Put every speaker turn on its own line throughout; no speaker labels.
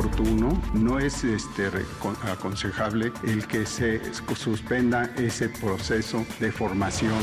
Oportuno, no es este, aconsejable el que se suspenda ese proceso de formación.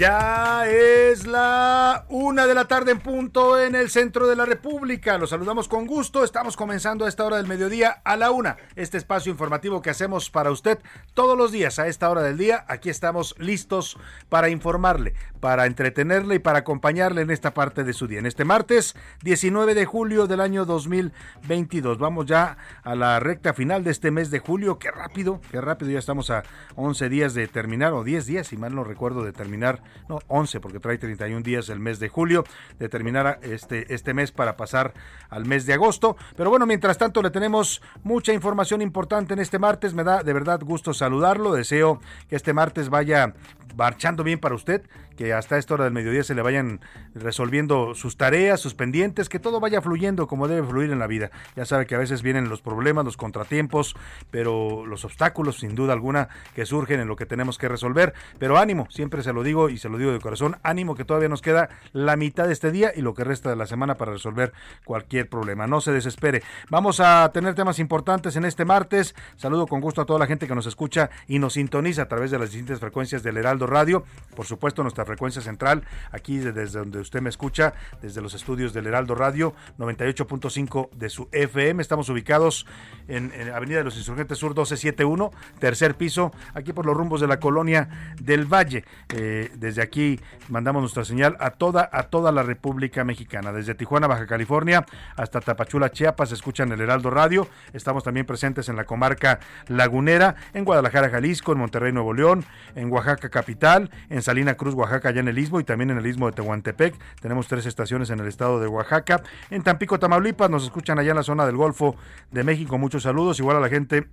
Ya es la una de la tarde en punto en el centro de la República. Los saludamos con gusto. Estamos comenzando a esta hora del mediodía a la una. Este espacio informativo que hacemos para usted todos los días a esta hora del día. Aquí estamos listos para informarle, para entretenerle y para acompañarle en esta parte de su día. En este martes 19 de julio del año 2022. Vamos ya a la recta final de este mes de julio. Qué rápido, qué rápido. Ya estamos a 11 días de terminar o 10 días, si mal no recuerdo, de terminar no, 11 porque trae 31 días el mes de julio, de terminar este, este mes para pasar al mes de agosto. Pero bueno, mientras tanto le tenemos mucha información importante en este martes. Me da de verdad gusto saludarlo. Deseo que este martes vaya marchando bien para usted, que hasta esta hora del mediodía se le vayan resolviendo sus tareas, sus pendientes, que todo vaya fluyendo como debe fluir en la vida. Ya sabe que a veces vienen los problemas, los contratiempos, pero los obstáculos, sin duda alguna, que surgen en lo que tenemos que resolver. Pero ánimo, siempre se lo digo y se lo digo de corazón, ánimo que todavía nos queda la mitad de este día y lo que resta de la semana para resolver cualquier problema. No se desespere. Vamos a tener temas importantes en este martes. Saludo con gusto a toda la gente que nos escucha y nos sintoniza a través de las distintas frecuencias del Heraldo Radio. Por supuesto, nuestra frecuencia central, aquí desde donde usted me escucha, desde los estudios del Heraldo Radio, 98.5 de su FM. Estamos ubicados en, en Avenida de los Insurgentes Sur 1271, tercer piso, aquí por los rumbos de la colonia del Valle. Eh, desde aquí mandamos nuestra señal a toda, a toda la República Mexicana. Desde Tijuana, Baja California, hasta Tapachula, Chiapas, escuchan el Heraldo Radio. Estamos también presentes en la comarca lagunera, en Guadalajara, Jalisco, en Monterrey, Nuevo León, en Oaxaca capital, en Salina Cruz, Oaxaca, allá en el Istmo y también en el Istmo de Tehuantepec. Tenemos tres estaciones en el estado de Oaxaca. En Tampico, Tamaulipas, nos escuchan allá en la zona del Golfo de México. Muchos saludos, igual a la gente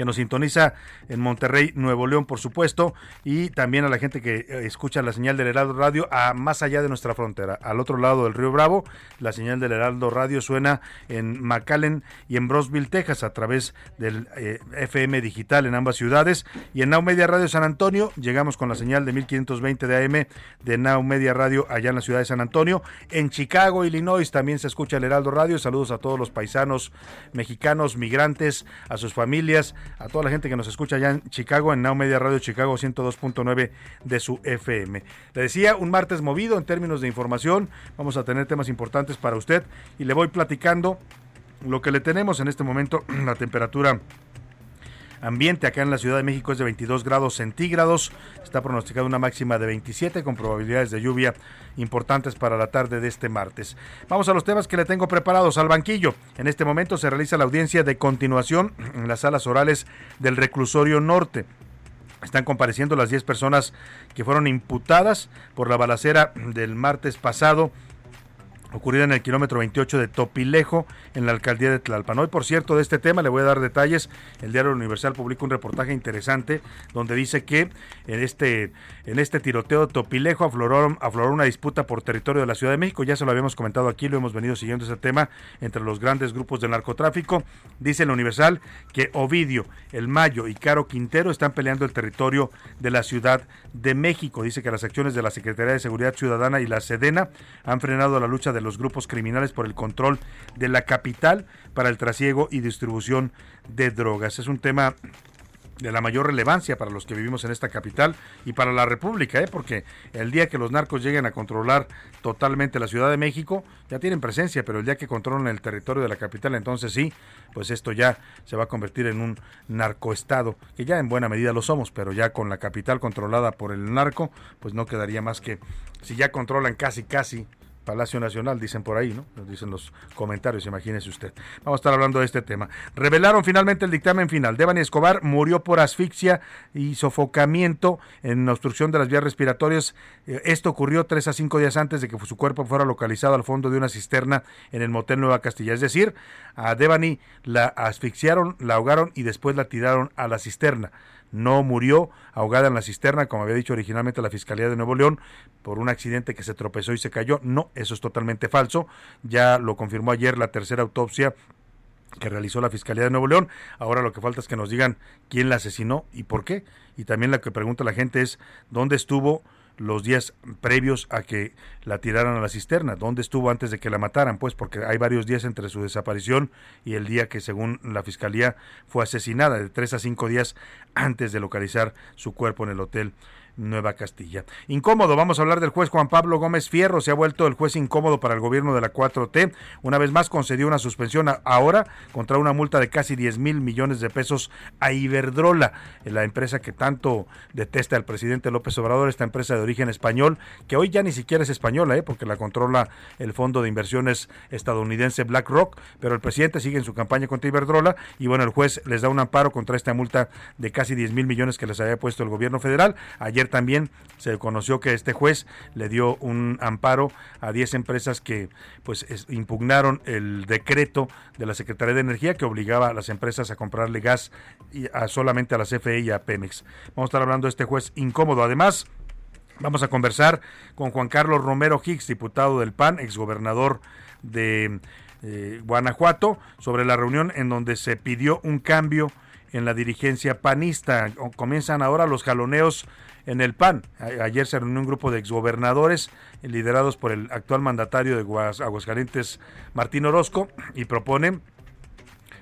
que nos sintoniza en Monterrey, Nuevo León, por supuesto, y también a la gente que eh, escucha la señal del Heraldo Radio a más allá de nuestra frontera, al otro lado del Río Bravo. La señal del Heraldo Radio suena en McAllen y en Brosville, Texas, a través del eh, FM digital en ambas ciudades. Y en Now Media Radio San Antonio, llegamos con la señal de 1520 de AM de Now Media Radio allá en la ciudad de San Antonio. En Chicago, Illinois, también se escucha el Heraldo Radio. Saludos a todos los paisanos mexicanos, migrantes, a sus familias, a toda la gente que nos escucha allá en Chicago, en Now Media Radio Chicago 102.9 de su FM. Le decía, un martes movido en términos de información. Vamos a tener temas importantes para usted y le voy platicando lo que le tenemos en este momento, la temperatura ambiente acá en la Ciudad de México es de 22 grados centígrados. Está pronosticada una máxima de 27 con probabilidades de lluvia importantes para la tarde de este martes. Vamos a los temas que le tengo preparados al banquillo. En este momento se realiza la audiencia de continuación en las salas orales del reclusorio norte. Están compareciendo las 10 personas que fueron imputadas por la balacera del martes pasado ocurrida en el kilómetro 28 de Topilejo, en la alcaldía de Tlalpan. Hoy, por cierto, de este tema le voy a dar detalles. El diario Universal publica un reportaje interesante donde dice que en este, en este tiroteo de Topilejo afloró, afloró una disputa por territorio de la Ciudad de México. Ya se lo habíamos comentado aquí, lo hemos venido siguiendo ese tema entre los grandes grupos del narcotráfico. Dice el Universal que Ovidio, El Mayo y Caro Quintero están peleando el territorio de la Ciudad de México. Dice que las acciones de la Secretaría de Seguridad Ciudadana y la Sedena han frenado la lucha de los grupos criminales por el control de la capital para el trasiego y distribución de drogas. Es un tema de la mayor relevancia para los que vivimos en esta capital y para la República, ¿eh? porque el día que los narcos lleguen a controlar totalmente la Ciudad de México, ya tienen presencia, pero el día que controlan el territorio de la capital, entonces sí, pues esto ya se va a convertir en un narcoestado, que ya en buena medida lo somos, pero ya con la capital controlada por el narco, pues no quedaría más que, si ya controlan casi, casi Palacio Nacional, dicen por ahí, ¿no? Dicen los comentarios, imagínese usted. Vamos a estar hablando de este tema. Revelaron finalmente el dictamen final. Devani Escobar murió por asfixia y sofocamiento en obstrucción de las vías respiratorias. Eh, esto ocurrió tres a cinco días antes de que su cuerpo fuera localizado al fondo de una cisterna en el motel Nueva Castilla. Es decir, a Devani la asfixiaron, la ahogaron y después la tiraron a la cisterna no murió ahogada en la cisterna, como había dicho originalmente la Fiscalía de Nuevo León, por un accidente que se tropezó y se cayó. No, eso es totalmente falso. Ya lo confirmó ayer la tercera autopsia que realizó la Fiscalía de Nuevo León. Ahora lo que falta es que nos digan quién la asesinó y por qué. Y también lo que pregunta la gente es dónde estuvo los días previos a que la tiraran a la cisterna. ¿Dónde estuvo antes de que la mataran? Pues porque hay varios días entre su desaparición y el día que según la fiscalía fue asesinada, de tres a cinco días antes de localizar su cuerpo en el hotel Nueva Castilla. Incómodo, vamos a hablar del juez Juan Pablo Gómez Fierro, se ha vuelto el juez incómodo para el gobierno de la 4T. Una vez más concedió una suspensión ahora contra una multa de casi 10 mil millones de pesos a Iberdrola, la empresa que tanto detesta el presidente López Obrador, esta empresa de origen español, que hoy ya ni siquiera es española, ¿eh? porque la controla el fondo de inversiones estadounidense BlackRock, pero el presidente sigue en su campaña contra Iberdrola y bueno, el juez les da un amparo contra esta multa de casi 10 mil millones que les había puesto el gobierno federal. Ayer también se conoció que este juez le dio un amparo a 10 empresas que pues impugnaron el decreto de la Secretaría de Energía que obligaba a las empresas a comprarle gas y a, solamente a la CFE y a Pemex. Vamos a estar hablando de este juez incómodo. Además, vamos a conversar con Juan Carlos Romero Hicks, diputado del PAN, exgobernador de eh, Guanajuato, sobre la reunión en donde se pidió un cambio en la dirigencia panista. Comienzan ahora los jaloneos en el PAN. Ayer se reunió un grupo de exgobernadores liderados por el actual mandatario de Aguascalientes, Martín Orozco, y proponen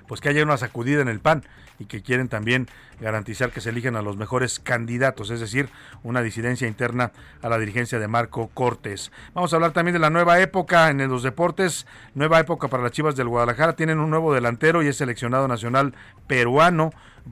pues que haya una sacudida en el PAN y que quieren también garantizar que se eligen a los mejores candidatos, es decir, una disidencia interna a la dirigencia de Marco Cortés. Vamos a hablar también de la nueva época en los deportes, nueva época para las Chivas del Guadalajara, tienen un nuevo delantero y es seleccionado nacional peruano,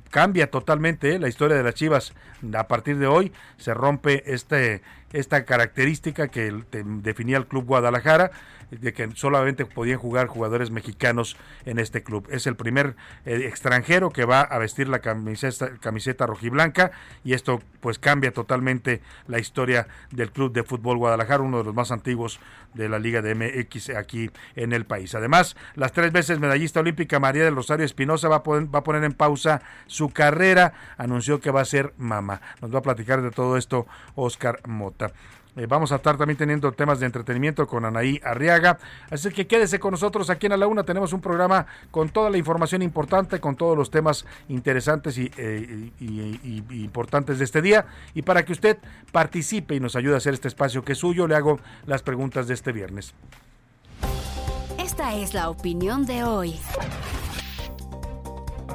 cambia totalmente ¿eh? la historia de las Chivas. A partir de hoy se rompe este, esta característica que definía el Club Guadalajara de que solamente podían jugar jugadores mexicanos en este club. Es el primer eh, extranjero que va a vestir la camiseta, camiseta rojiblanca y esto pues cambia totalmente la historia del Club de Fútbol Guadalajara, uno de los más antiguos de la Liga de MX aquí en el país. Además, las tres veces medallista olímpica María del Rosario Espinosa va, va a poner en pausa su carrera, anunció que va a ser mamá. Nos va a platicar de todo esto Oscar Mota. Eh, vamos a estar también teniendo temas de entretenimiento con Anaí Arriaga. Así que quédese con nosotros aquí en A la Una. Tenemos un programa con toda la información importante, con todos los temas interesantes y, eh, importantes de este día. Y para que usted participe y nos ayude a hacer este espacio que es suyo, le hago las preguntas de este viernes.
Esta es la opinión de hoy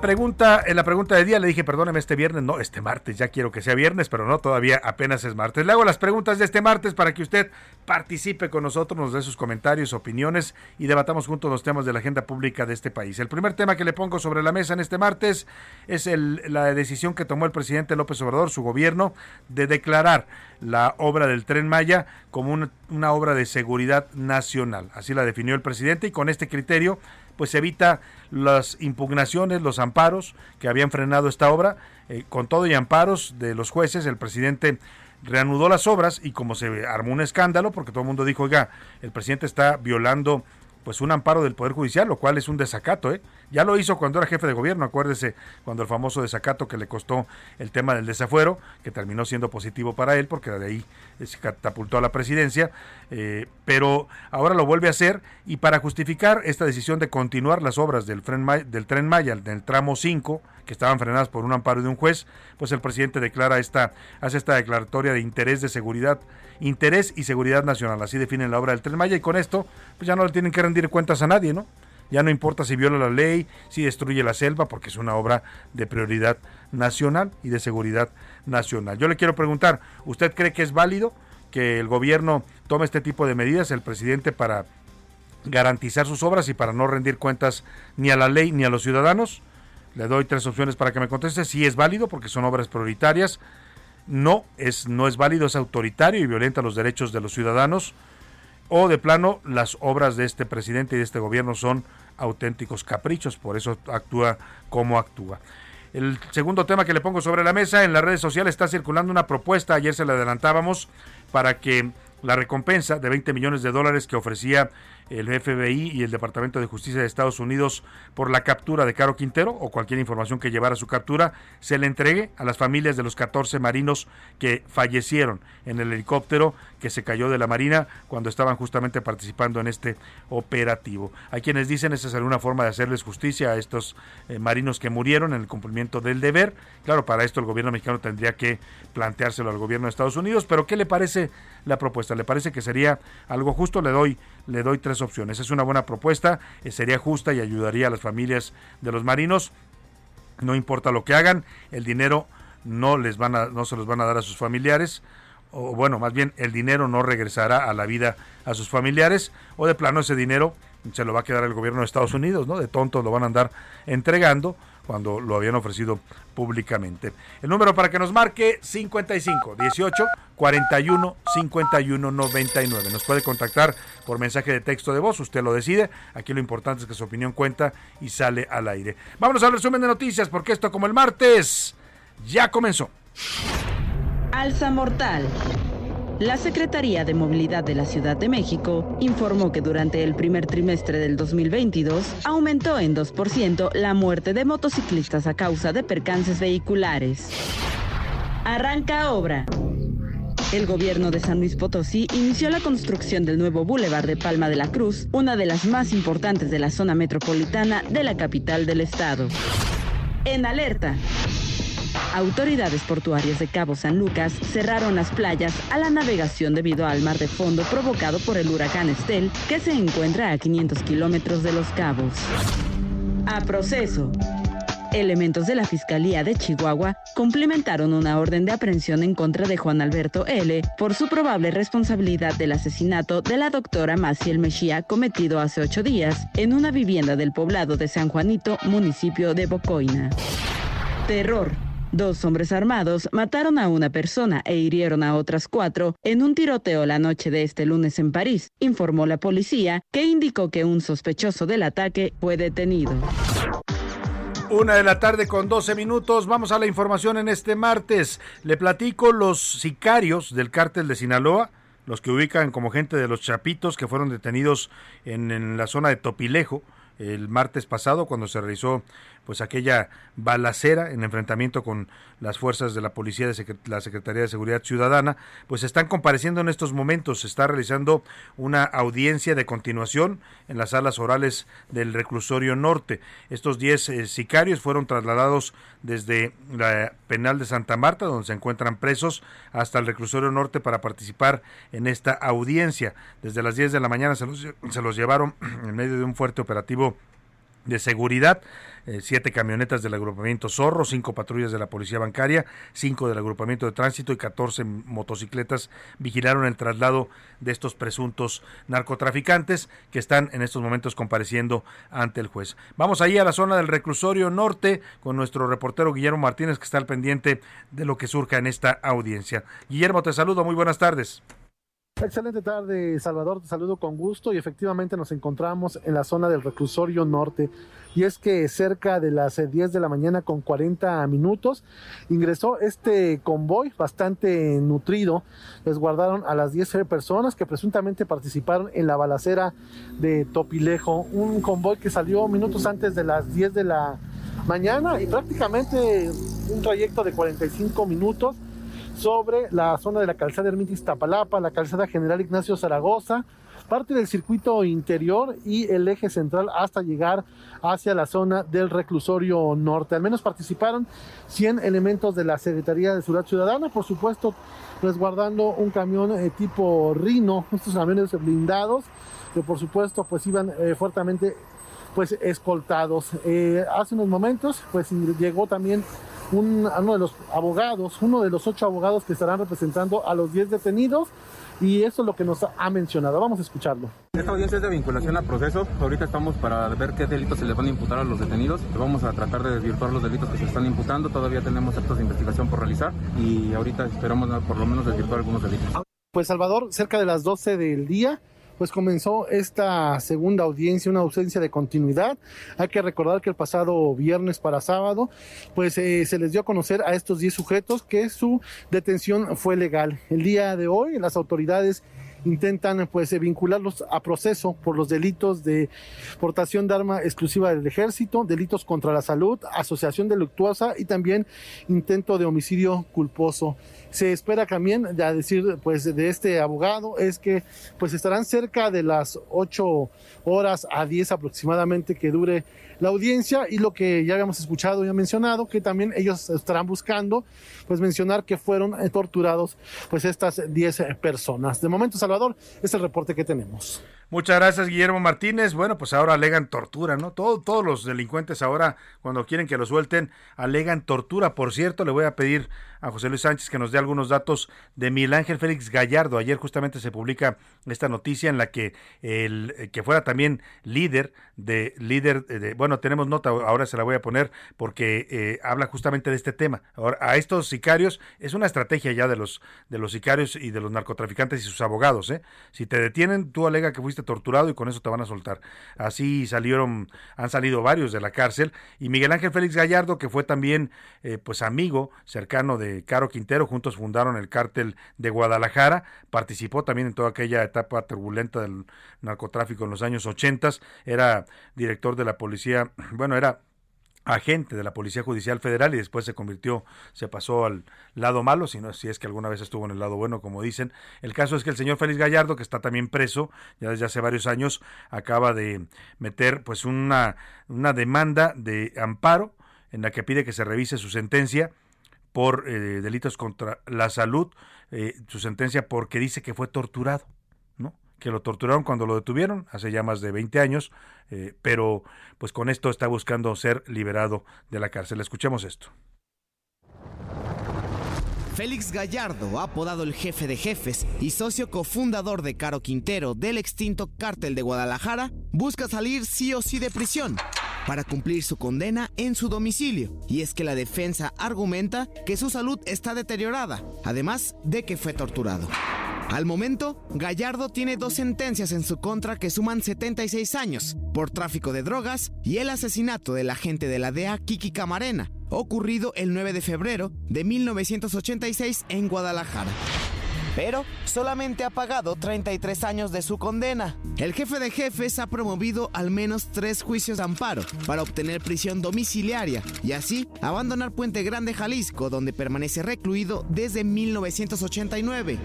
pregunta, en la pregunta de día le dije, perdóneme, este viernes, no, este martes, ya quiero que sea viernes, pero no, todavía apenas es martes. Le hago las preguntas de este martes para que usted participe con nosotros, nos dé sus comentarios, opiniones y debatamos juntos los temas de la agenda pública de este país. El primer tema que le pongo sobre la mesa en este martes es la decisión que tomó el presidente López Obrador, su gobierno, de declarar la obra del tren Maya como una, una obra de seguridad nacional. Así la definió el presidente y con este criterio pues evita las impugnaciones, los amparos que habían frenado esta obra. Eh, con todo y amparos de los jueces, el presidente reanudó las obras y como se armó un escándalo, porque todo el mundo dijo, oiga, el presidente está violando pues un amparo del Poder Judicial, lo cual es un desacato, ¿eh? Ya lo hizo cuando era jefe de gobierno, acuérdese, cuando el famoso desacato que le costó el tema del desafuero, que terminó siendo positivo para él, porque de ahí se catapultó a la presidencia, eh, pero ahora lo vuelve a hacer y para justificar esta decisión de continuar las obras del, del tren Maya, del tramo 5, que estaban frenadas por un amparo de un juez, pues el presidente declara esta, hace esta declaratoria de interés de seguridad, interés y seguridad nacional, así define la obra del tren Maya y con esto pues ya no le tienen que rendir cuentas a nadie, ¿no? Ya no importa si viola la ley, si destruye la selva, porque es una obra de prioridad nacional y de seguridad nacional. Yo le quiero preguntar, ¿usted cree que es válido que el gobierno tome este tipo de medidas, el presidente, para garantizar sus obras y para no rendir cuentas ni a la ley ni a los ciudadanos? Le doy tres opciones para que me conteste. Si es válido, porque son obras prioritarias. No es, no es válido, es autoritario y violenta los derechos de los ciudadanos. O de plano, las obras de este presidente y de este gobierno son auténticos caprichos, por eso actúa como actúa. El segundo tema que le pongo sobre la mesa, en las redes sociales está circulando una propuesta, ayer se la adelantábamos, para que la recompensa de 20 millones de dólares que ofrecía el FBI y el Departamento de Justicia de Estados Unidos por la captura de Caro Quintero o cualquier información que llevara a su captura, se le entregue a las familias de los 14 marinos que fallecieron en el helicóptero que se cayó de la Marina cuando estaban justamente participando en este operativo. Hay quienes dicen esa sería una forma de hacerles justicia a estos eh, marinos que murieron en el cumplimiento del deber. Claro, para esto el gobierno mexicano tendría que planteárselo al gobierno de Estados Unidos, pero ¿qué le parece la propuesta? ¿Le parece que sería algo justo? Le doy le doy tres opciones. Es una buena propuesta, eh, sería justa y ayudaría a las familias de los marinos. No importa lo que hagan, el dinero no les van a, no se los van a dar a sus familiares o bueno, más bien el dinero no regresará a la vida a sus familiares o de plano ese dinero se lo va a quedar el gobierno de Estados Unidos, ¿no? De tontos lo van a andar entregando cuando lo habían ofrecido públicamente. El número para que nos marque 55 18 41 51 99. Nos puede contactar por mensaje de texto de voz, usted lo decide. Aquí lo importante es que su opinión cuenta y sale al aire. Vámonos al resumen de noticias porque esto como el martes ya comenzó.
Alza mortal. La Secretaría de Movilidad de la Ciudad de México informó que durante el primer trimestre del 2022 aumentó en 2% la muerte de motociclistas a causa de percances vehiculares. Arranca obra. El gobierno de San Luis Potosí inició la construcción del nuevo Boulevard de Palma de la Cruz, una de las más importantes de la zona metropolitana de la capital del estado. En alerta. Autoridades portuarias de Cabo San Lucas cerraron las playas a la navegación debido al mar de fondo provocado por el huracán Estel, que se encuentra a 500 kilómetros de los cabos. A proceso. Elementos de la Fiscalía de Chihuahua complementaron una orden de aprehensión en contra de Juan Alberto L. por su probable responsabilidad del asesinato de la doctora Maciel Mejía cometido hace ocho días en una vivienda del poblado de San Juanito, municipio de Bocoina. Terror. Dos hombres armados mataron a una persona e hirieron a otras cuatro en un tiroteo la noche de este lunes en París, informó la policía, que indicó que un sospechoso del ataque fue detenido.
Una de la tarde con 12 minutos. Vamos a la información en este martes. Le platico los sicarios del cártel de Sinaloa, los que ubican como gente de los Chapitos que fueron detenidos en, en la zona de Topilejo el martes pasado cuando se realizó pues aquella balacera en enfrentamiento con las fuerzas de la policía de la Secretaría de Seguridad Ciudadana, pues están compareciendo en estos momentos, se está realizando una audiencia de continuación en las salas orales del reclusorio norte. Estos 10 eh, sicarios fueron trasladados desde la penal de Santa Marta, donde se encuentran presos, hasta el reclusorio norte para participar en esta audiencia. Desde las 10 de la mañana se los, se los llevaron en medio de un fuerte operativo de seguridad, eh, siete camionetas del agrupamiento Zorro, cinco patrullas de la policía bancaria, cinco del agrupamiento de tránsito y catorce motocicletas vigilaron el traslado de estos presuntos narcotraficantes que están en estos momentos compareciendo ante el juez. Vamos ahí a la zona del reclusorio norte con nuestro reportero Guillermo Martínez que está al pendiente de lo que surja en esta audiencia. Guillermo, te saludo, muy buenas tardes.
Excelente tarde, Salvador. Te saludo con gusto y efectivamente nos encontramos en la zona del reclusorio norte. Y es que cerca de las 10 eh, de la mañana con 40 minutos ingresó este convoy bastante nutrido. Les guardaron a las 10 personas que presuntamente participaron en la balacera de Topilejo. Un convoy que salió minutos antes de las 10 de la mañana y prácticamente un trayecto de 45 minutos sobre la zona de la calzada Hermitis Tapalapa, la calzada General Ignacio Zaragoza, parte del circuito interior y el eje central hasta llegar hacia la zona del reclusorio norte. Al menos participaron 100 elementos de la Secretaría de Seguridad Ciudadana, por supuesto resguardando un camión eh, tipo Rino, estos camiones blindados que por supuesto pues iban eh, fuertemente pues escoltados. Eh, hace unos momentos pues llegó también uno de los abogados, uno de los ocho abogados que estarán representando a los diez detenidos y eso es lo que nos ha mencionado. Vamos a escucharlo.
Esta audiencia es de vinculación al proceso. Ahorita estamos para ver qué delitos se les van a imputar a los detenidos. Vamos a tratar de desvirtuar los delitos que se están imputando. Todavía tenemos actos de investigación por realizar y ahorita esperamos por lo menos desvirtuar algunos delitos.
Pues Salvador, cerca de las 12 del día, pues comenzó esta segunda audiencia, una ausencia de continuidad. Hay que recordar que el pasado viernes para sábado, pues eh, se les dio a conocer a estos 10 sujetos que su detención fue legal. El día de hoy las autoridades intentan pues vincularlos a proceso por los delitos de portación de arma exclusiva del ejército, delitos contra la salud, asociación delictuosa y también intento de homicidio culposo. Se espera también, ya decir pues de este abogado, es que pues estarán cerca de las 8 horas a 10 aproximadamente que dure la audiencia y lo que ya habíamos escuchado y mencionado, que también ellos estarán buscando, pues mencionar que fueron eh, torturados pues estas 10 personas. De momento, Salvador, es el reporte que tenemos.
Muchas gracias, Guillermo Martínez. Bueno, pues ahora alegan tortura, ¿no? todos los delincuentes ahora, cuando quieren que lo suelten, alegan tortura. Por cierto, le voy a pedir a José Luis Sánchez que nos dé algunos datos de Miguel Ángel Félix Gallardo. Ayer justamente se publica esta noticia en la que el eh, que fuera también líder de líder de, bueno, tenemos nota, ahora se la voy a poner porque eh, habla justamente de este tema. Ahora, a estos sicarios es una estrategia ya de los de los sicarios y de los narcotraficantes y sus abogados, ¿eh? Si te detienen, tú alega que fuiste torturado y con eso te van a soltar. Así salieron, han salido varios de la cárcel y Miguel Ángel Félix Gallardo, que fue también eh, pues amigo cercano de Caro Quintero, juntos fundaron el cártel de Guadalajara, participó también en toda aquella etapa turbulenta del narcotráfico en los años 80, era director de la policía, bueno, era agente de la Policía Judicial Federal y después se convirtió, se pasó al lado malo, si, no, si es que alguna vez estuvo en el lado bueno, como dicen. El caso es que el señor Félix Gallardo, que está también preso, ya desde hace varios años, acaba de meter pues una, una demanda de amparo en la que pide que se revise su sentencia por eh, delitos contra la salud, eh, su sentencia porque dice que fue torturado, ¿no? que lo torturaron cuando lo detuvieron, hace ya más de 20 años, eh, pero pues con esto está buscando ser liberado de la cárcel. Escuchemos esto.
Félix Gallardo, apodado el jefe de jefes y socio cofundador de Caro Quintero del extinto cártel de Guadalajara, busca salir sí o sí de prisión para cumplir su condena en su domicilio. Y es que la defensa argumenta que su salud está deteriorada, además de que fue torturado. Al momento, Gallardo tiene dos sentencias en su contra que suman 76 años por tráfico de drogas y el asesinato del agente de la DEA Kiki Camarena, ocurrido el 9 de febrero de 1986 en Guadalajara pero solamente ha pagado 33 años de su condena. El jefe de jefes ha promovido al menos tres juicios de amparo para obtener prisión domiciliaria y así abandonar Puente Grande, Jalisco, donde permanece recluido desde 1989.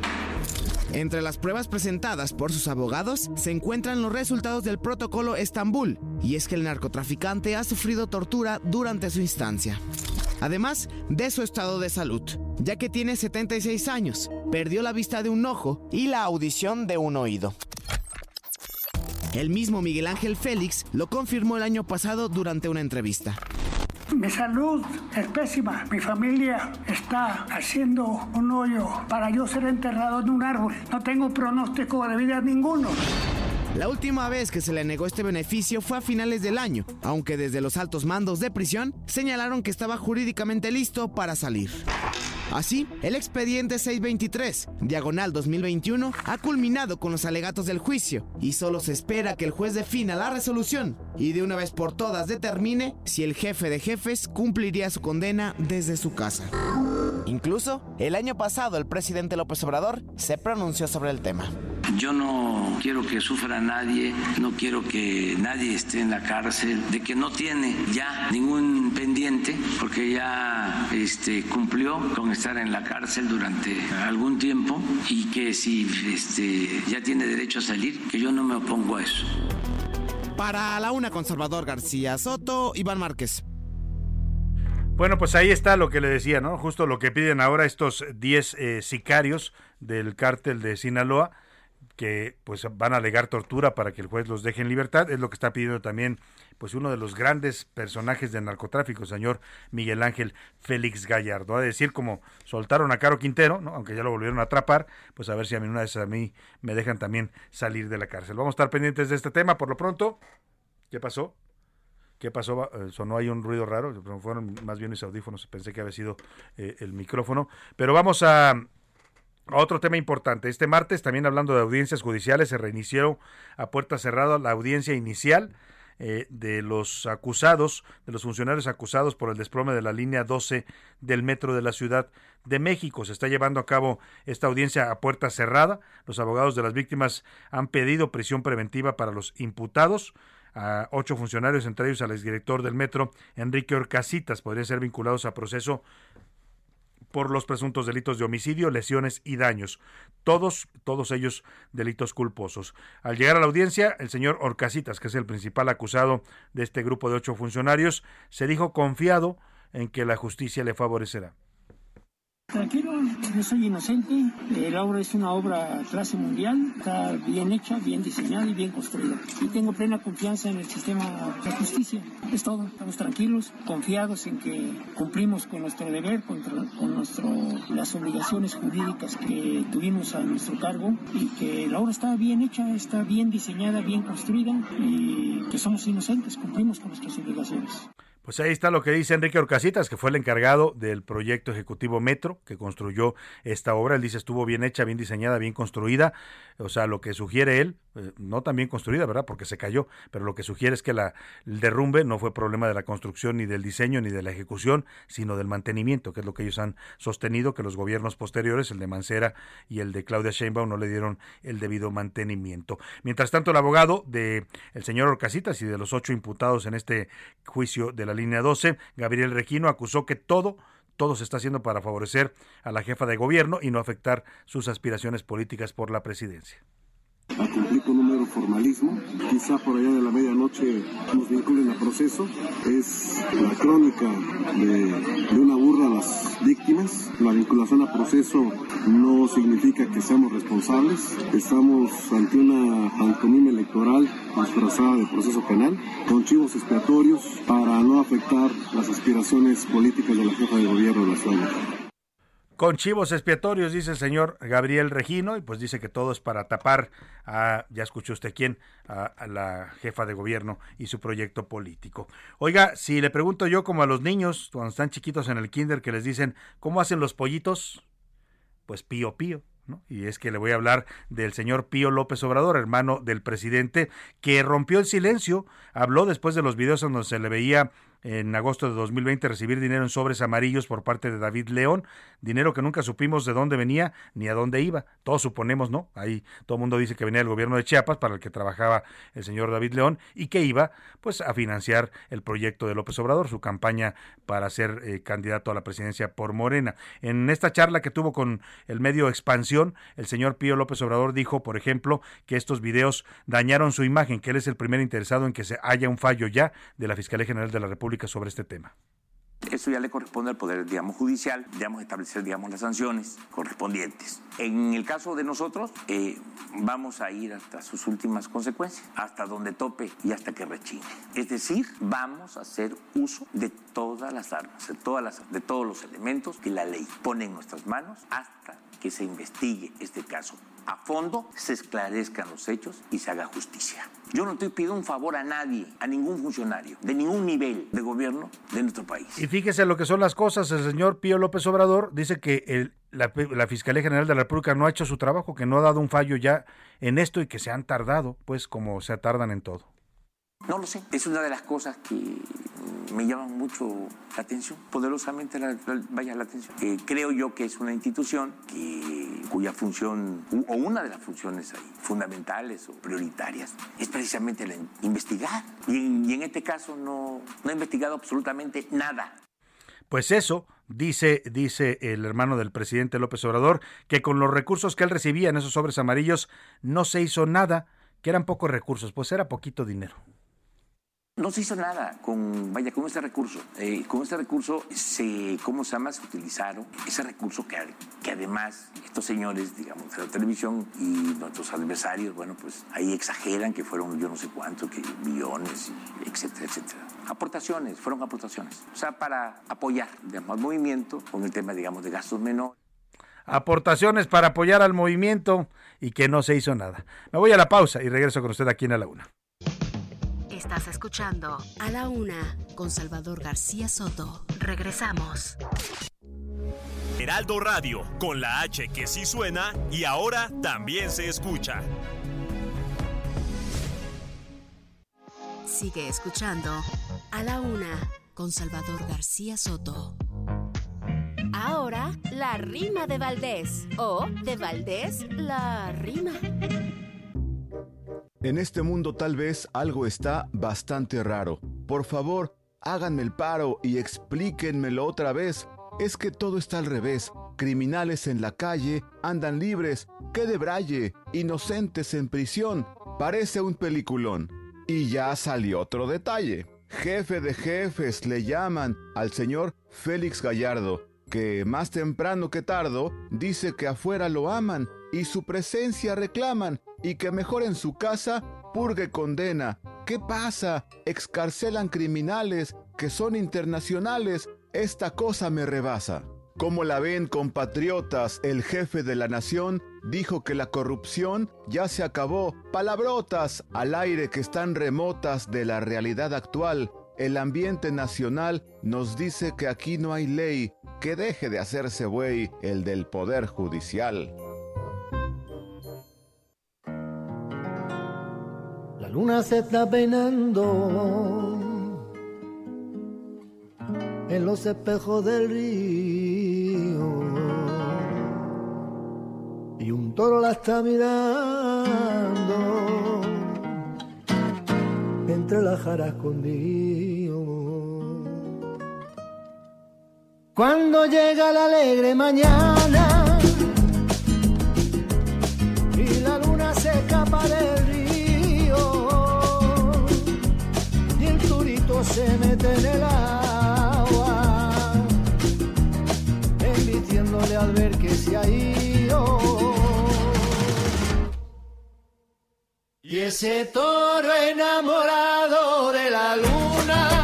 Entre las pruebas presentadas por sus abogados se encuentran los resultados del protocolo Estambul, y es que el narcotraficante ha sufrido tortura durante su instancia. Además de su estado de salud, ya que tiene 76 años, perdió la vista de un ojo y la audición de un oído. El mismo Miguel Ángel Félix lo confirmó el año pasado durante una entrevista.
Mi salud es pésima. Mi familia está haciendo un hoyo para yo ser enterrado en un árbol. No tengo pronóstico de vida ninguno.
La última vez que se le negó este beneficio fue a finales del año, aunque desde los altos mandos de prisión señalaron que estaba jurídicamente listo para salir. Así, el expediente 623, diagonal 2021, ha culminado con los alegatos del juicio y solo se espera que el juez defina la resolución y de una vez por todas determine si el jefe de jefes cumpliría su condena desde su casa. Incluso, el año pasado el presidente López Obrador se pronunció sobre el tema.
Yo no quiero que sufra nadie, no quiero que nadie esté en la cárcel, de que no tiene ya ningún pendiente, porque ya este, cumplió con estar en la cárcel durante algún tiempo y que si este, ya tiene derecho a salir, que yo no me opongo a eso.
Para la una conservador García Soto, Iván Márquez.
Bueno, pues ahí está lo que le decía, ¿no? Justo lo que piden ahora estos 10 eh, sicarios del cártel de Sinaloa que pues van a alegar tortura para que el juez los deje en libertad, es lo que está pidiendo también pues uno de los grandes personajes del narcotráfico, señor Miguel Ángel Félix Gallardo. A decir, como soltaron a Caro Quintero, ¿no? aunque ya lo volvieron a atrapar, pues a ver si a mí una vez a mí me dejan también salir de la cárcel. Vamos a estar pendientes de este tema por lo pronto. ¿Qué pasó? ¿Qué pasó? Eh, sonó ahí un ruido raro, fueron más bien mis audífonos, pensé que había sido eh, el micrófono. Pero vamos a, otro tema importante. Este martes, también hablando de audiencias judiciales, se reinició a puerta cerrada la audiencia inicial eh, de los acusados, de los funcionarios acusados por el desplome de la línea 12 del metro de la Ciudad de México. Se está llevando a cabo esta audiencia a puerta cerrada. Los abogados de las víctimas han pedido prisión preventiva para los imputados a ocho funcionarios, entre ellos al exdirector del metro, Enrique Orcasitas, podrían ser vinculados a proceso por los presuntos delitos de homicidio, lesiones y daños. Todos, todos ellos delitos culposos. Al llegar a la audiencia, el señor Orcasitas, que es el principal acusado de este grupo de ocho funcionarios, se dijo confiado en que la justicia le favorecerá.
Tranquilo, yo soy inocente. La obra es una obra clase mundial, está bien hecha, bien diseñada y bien construida. Y tengo plena confianza en el sistema de justicia. Es todo. Estamos tranquilos, confiados en que cumplimos con nuestro deber, con, con las obligaciones jurídicas que tuvimos a nuestro cargo y que la obra está bien hecha, está bien diseñada, bien construida y que somos inocentes, cumplimos con nuestras obligaciones.
Pues ahí está lo que dice Enrique Orcasitas, que fue el encargado del proyecto ejecutivo Metro, que construyó esta obra. Él dice estuvo bien hecha, bien diseñada, bien construida. O sea, lo que sugiere él, eh, no tan bien construida, ¿verdad? Porque se cayó, pero lo que sugiere es que la, el derrumbe no fue problema de la construcción, ni del diseño, ni de la ejecución, sino del mantenimiento, que es lo que ellos han sostenido, que los gobiernos posteriores, el de Mancera y el de Claudia Sheinbaum, no le dieron el debido mantenimiento. Mientras tanto, el abogado de el señor Orcasitas y de los ocho imputados en este juicio de la línea 12, Gabriel Requino, acusó que todo todo se está haciendo para favorecer a la jefa de gobierno y no afectar sus aspiraciones políticas por la presidencia
formalismo. Quizá por allá de la medianoche nos vinculen a proceso. Es la crónica de, una burla a las víctimas. La vinculación a proceso no significa que seamos responsables. Estamos ante una pantomima electoral disfrazada de proceso penal, con chivos expiatorios para no afectar las aspiraciones políticas de la jefa de gobierno de la ciudad
con chivos expiatorios, dice el señor Gabriel Regino, y pues dice que todo es para tapar a, ya escuchó usted quién, a, la jefa de gobierno y su proyecto político. Oiga, si le pregunto yo como a los niños, cuando están chiquitos en el kinder, que les dicen, ¿cómo hacen los pollitos? Pues pío pío. ¿No? Y es que le voy a hablar del señor Pío López Obrador, hermano del presidente, que rompió el silencio, habló después de los videos en donde se le veía en agosto de 2020 recibir dinero en sobres amarillos por parte de David León, dinero que nunca supimos de dónde venía ni a dónde iba. Todos suponemos, ¿no? Ahí todo el mundo dice que venía del gobierno de Chiapas para el que trabajaba el señor David León y que iba pues a financiar el proyecto de López Obrador, su campaña para ser eh, candidato a la presidencia por Morena. En esta charla que tuvo con el medio Expansión, el señor Pío López Obrador dijo, por ejemplo, que estos videos dañaron su imagen, que él es el primer interesado en que se haya un fallo ya de la Fiscalía General de la República sobre este tema.
Eso ya le corresponde al Poder, digamos, judicial, digamos, establecer, digamos, las sanciones correspondientes. En el caso de nosotros, eh, vamos a ir hasta sus últimas consecuencias, hasta donde tope y hasta que rechine. Es decir, vamos a hacer uso de todas las armas, de, todas las, de todos los elementos que la ley pone en nuestras manos hasta que se investigue este caso a fondo, se esclarezcan los hechos y se haga justicia. Yo no estoy pidiendo un favor a nadie, a ningún funcionario, de ningún nivel de gobierno de nuestro país.
Y fíjese lo que son las cosas. El señor Pío López Obrador dice que la, la, Fiscalía General de la República no ha hecho su trabajo, que no ha dado un fallo ya en esto y que se han tardado, pues como se tardan en todo.
No lo sé. Es una de las cosas que me llaman mucho la atención, poderosamente la, la, vaya la atención. Eh, creo yo que es una institución que, cuya función, o una de las funciones ahí, fundamentales o prioritarias, es precisamente la investigar. Y en, y en este caso no, no ha investigado absolutamente nada.
Pues eso, dice, dice el hermano del presidente López Obrador, que con los recursos que él recibía en esos sobres amarillos no se hizo nada, que eran pocos recursos, pues era poquito dinero.
No se hizo nada con, vaya, con este recurso. Eh, con este recurso, se, ¿cómo se llama? Se utilizaron ese recurso que, que además estos señores, digamos, de la televisión y nuestros adversarios, bueno, pues ahí exageran que fueron yo no sé cuánto, que millones, etcétera, etcétera. Aportaciones, fueron aportaciones. O sea, para apoyar, digamos, al movimiento con el tema, digamos, de gastos menores
aportaciones para apoyar al movimiento y que no se hizo nada. Me voy a la pausa y regreso con usted aquí en la Una.
Estás escuchando A la Una con Salvador García Soto. Regresamos.
Heraldo Radio, con la H que sí suena y ahora también se escucha.
Sigue escuchando A la Una con Salvador García Soto.
Ahora, la rima de Valdés. O de Valdés, la rima.
En este mundo tal vez algo está bastante raro. Por favor, háganme el paro y explíquenmelo otra vez. Es que todo está al revés. Criminales en la calle andan libres. ¡Qué de braille! Inocentes en prisión. Parece un peliculón. Y ya salió otro detalle. Jefe de jefes le llaman al señor Félix Gallardo, que más temprano que tardo dice que afuera lo aman y su presencia reclaman y que mejor en su casa purgue condena. ¿Qué pasa? Excarcelan criminales que son internacionales. Esta cosa me rebasa. Como la ven, compatriotas, el jefe de la nación dijo que la corrupción ya se acabó. Palabrotas al aire que están remotas de la realidad actual. El ambiente nacional nos dice que aquí no hay ley, que deje de hacerse buey el del Poder Judicial.
La luna se está peinando. En los espejos del río. Y un toro la está mirando. Entre las jaras escondido. Cuando llega la alegre mañana se mete en el agua, enviciéndole al ver que se ha ido. Y ese toro enamorado de la luna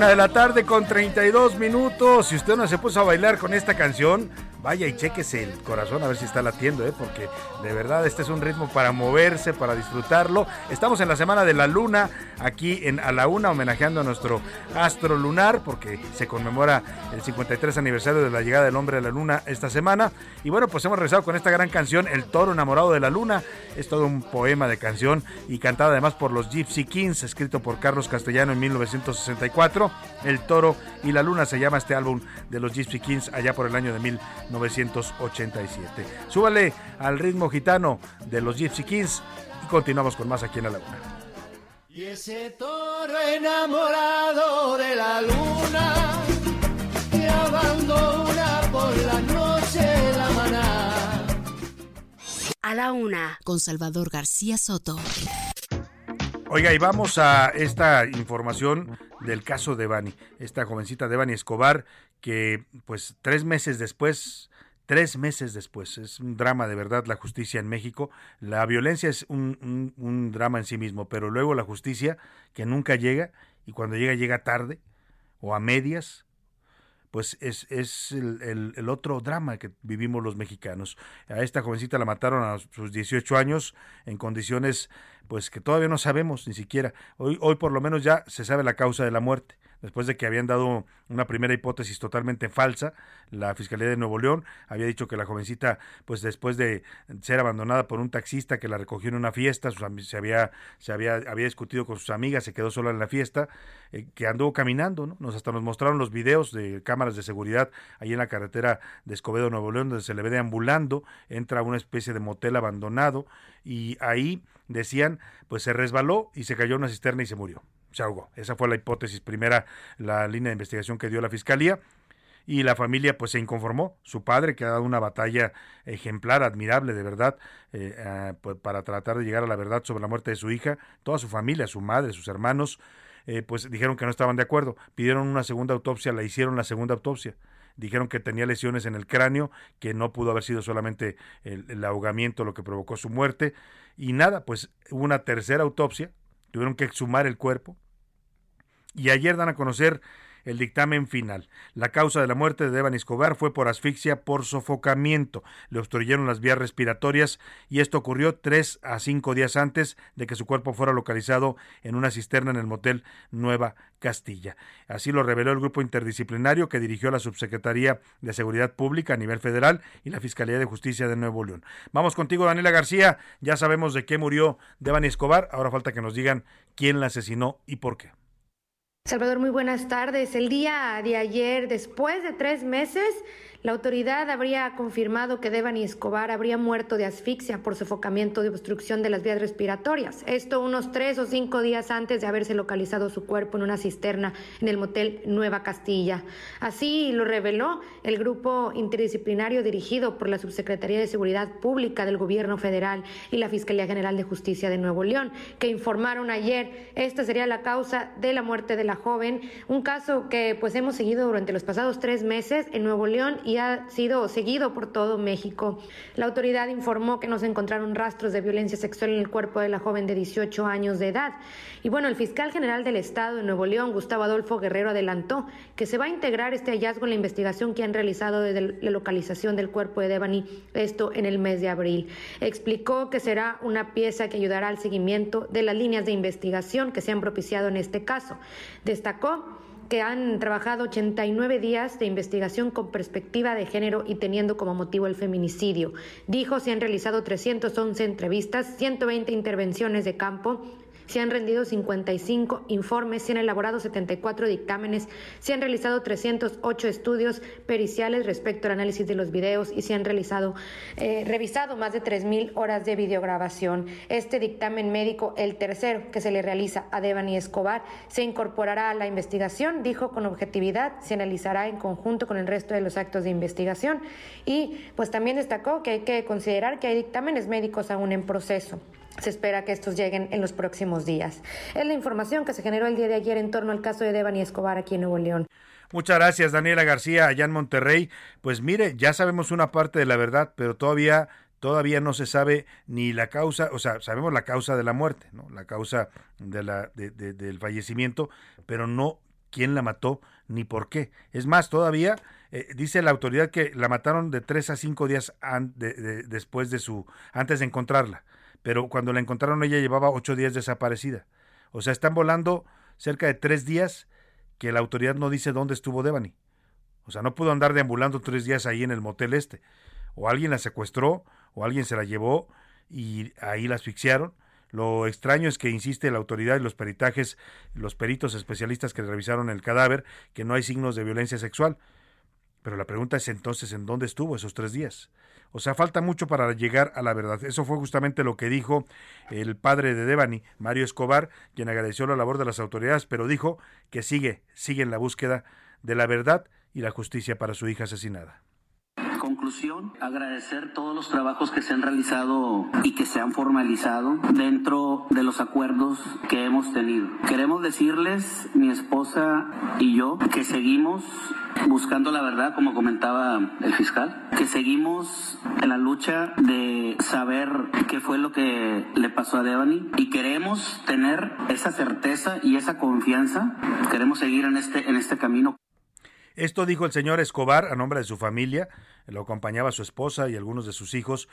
Una de la tarde con 32 minutos. Si usted no se puso a bailar con esta canción, vaya y chequese el corazón a ver si está latiendo, ¿eh? porque de verdad este es un ritmo para moverse, para disfrutarlo. Estamos en la semana de la luna, aquí en A la Una, homenajeando a nuestro astro lunar, porque se conmemora el 53 aniversario de la llegada del hombre a la luna esta semana. Y bueno, pues hemos regresado con esta gran canción, El toro enamorado de la luna. Es todo un poema de canción y cantada además por los Gypsy Kings, escrito por Carlos Castellano en 1964. El toro y la luna se llama este álbum de los Gypsy Kings allá por el año de 1987. Súbale al ritmo gitano de los Gypsy Kings y continuamos con más aquí en la laguna.
y ese toro enamorado de la luna y abandona por la noche la maná
A la Una con Salvador García Soto.
Oiga, y vamos a esta información del caso de Bani, esta jovencita de Bani Escobar, que pues tres meses después tres meses después. Es un drama de verdad la justicia en México. La violencia es un, un, drama en sí mismo, pero luego la justicia que nunca llega y cuando llega llega tarde o a medias, pues es, es el, el, otro drama que vivimos los mexicanos. A esta jovencita la mataron a sus 18 años en condiciones pues que todavía no sabemos ni siquiera. Hoy, hoy por lo menos ya se sabe la causa de la muerte después de que habían dado una primera hipótesis totalmente falsa. La Fiscalía de Nuevo León había dicho que la jovencita, pues después de ser abandonada por un taxista que la recogió en una fiesta, se había, se había, había discutido con sus amigas, se quedó sola en la fiesta, eh, que anduvo caminando, ¿no? Nos hasta nos mostraron los videos de cámaras de seguridad ahí en la carretera de Escobedo, Nuevo León, donde se le ve deambulando, entra a una especie de motel abandonado y ahí decían, pues se resbaló y se cayó en una cisterna y se murió se ahogó. Esa fue la hipótesis primera, la línea de investigación que dio la fiscalía. Y la familia pues se inconformó. Su padre, que ha dado una batalla ejemplar, admirable de verdad, eh, pues, para tratar de llegar a la verdad sobre la muerte de su hija, toda su familia, su madre, sus hermanos, eh, pues dijeron que no estaban de acuerdo. Pidieron una segunda autopsia, la hicieron la segunda autopsia dijeron que tenía lesiones en el cráneo, que no pudo haber sido solamente el, el, ahogamiento lo que provocó su muerte. Y nada, pues una tercera autopsia, tuvieron que exhumar el cuerpo. Y ayer dan a conocer el dictamen final. La causa de la muerte de Devan Escobar fue por asfixia por sofocamiento. Le obstruyeron las vías respiratorias y esto ocurrió tres a cinco días antes de que su cuerpo fuera localizado en una cisterna en el motel Nueva Castilla. Así lo reveló el grupo interdisciplinario que dirigió la Subsecretaría de Seguridad Pública a nivel federal y la Fiscalía de Justicia de Nuevo León. Vamos contigo, Daniela García. Ya sabemos de qué murió Devan Escobar. Ahora falta que nos digan quién la asesinó y por qué.
Salvador, muy buenas tardes. El día de ayer, después de tres meses, la autoridad habría confirmado que Devani Escobar habría muerto de asfixia por sofocamiento de obstrucción de las vías respiratorias. Esto unos tres o cinco días antes de haberse localizado su cuerpo en una cisterna en el motel Nueva Castilla. Así lo reveló el grupo interdisciplinario dirigido por la Subsecretaría de Seguridad Pública del Gobierno Federal y la Fiscalía General de Justicia de Nuevo León, que informaron ayer esta sería la causa de la muerte de la joven, un caso que pues hemos seguido durante los pasados tres meses en Nuevo León ha sido seguido por todo México. La autoridad informó que no se encontraron rastros de violencia sexual en el cuerpo de la joven de 18 años de edad. Y bueno, el fiscal general del Estado de Nuevo León, Gustavo Adolfo Guerrero, adelantó que se va a integrar este hallazgo en la investigación que han realizado desde la localización del cuerpo de Devani, esto en el mes de abril. Explicó que será una pieza que ayudará al seguimiento de las líneas de investigación que se han propiciado en este caso. Destacó que han trabajado 89 días de investigación con perspectiva de género y teniendo como motivo el feminicidio. Dijo se han realizado 311 entrevistas, 120 intervenciones de campo, se han rendido 55 informes, se han elaborado 74 dictámenes, se han realizado 308 estudios periciales respecto al análisis de los videos y se han realizado, eh, revisado más de 3.000 horas de videograbación. Este dictamen médico, el tercero que se le realiza a Devani Escobar, se incorporará a la investigación, dijo con objetividad, se analizará en conjunto con el resto de los actos de investigación y pues también destacó que hay que considerar que hay dictámenes médicos aún en proceso. Se espera que estos lleguen en los próximos días. Es la información que se generó el día de ayer en torno al caso de Devani Escobar aquí en Nuevo León.
Muchas gracias, Daniela García, allá en Monterrey. Pues mire, ya sabemos una parte de la verdad, pero todavía todavía no se sabe ni la causa, o sea, sabemos la causa de la muerte, ¿no? La causa de la, del fallecimiento, pero no quién la mató ni por qué. Es más, todavía eh, dice la autoridad que la mataron de tres a cinco días después de su, antes de encontrarla pero cuando la encontraron ella llevaba ocho días desaparecida. O sea, están volando cerca de tres días que la autoridad no dice dónde estuvo Devani. O sea, no pudo andar deambulando tres días ahí en el motel este. O alguien la secuestró, o alguien se la llevó y ahí la asfixiaron. Lo extraño es que insiste la autoridad y los peritajes, los peritos especialistas que revisaron el cadáver, que no hay signos de violencia sexual. Pero la pregunta es entonces, ¿en dónde estuvo esos tres días? O sea, falta mucho para llegar a la verdad. Eso fue justamente lo que dijo el padre de Devani, Mario Escobar, quien agradeció la labor de las autoridades, pero dijo que sigue, sigue en la búsqueda de la verdad y la justicia para su hija asesinada.
Conclusión, agradecer todos los trabajos que se han realizado y que se han formalizado dentro de los acuerdos que hemos tenido. Queremos decirles, mi esposa y yo, que seguimos buscando la verdad, como comentaba el fiscal, que seguimos en la lucha de saber qué fue lo que le pasó a Devani y queremos tener esa certeza y esa confianza, queremos seguir en este, en este camino.
Esto dijo el señor Escobar a nombre de su familia, lo acompañaba su esposa y algunos de sus hijos.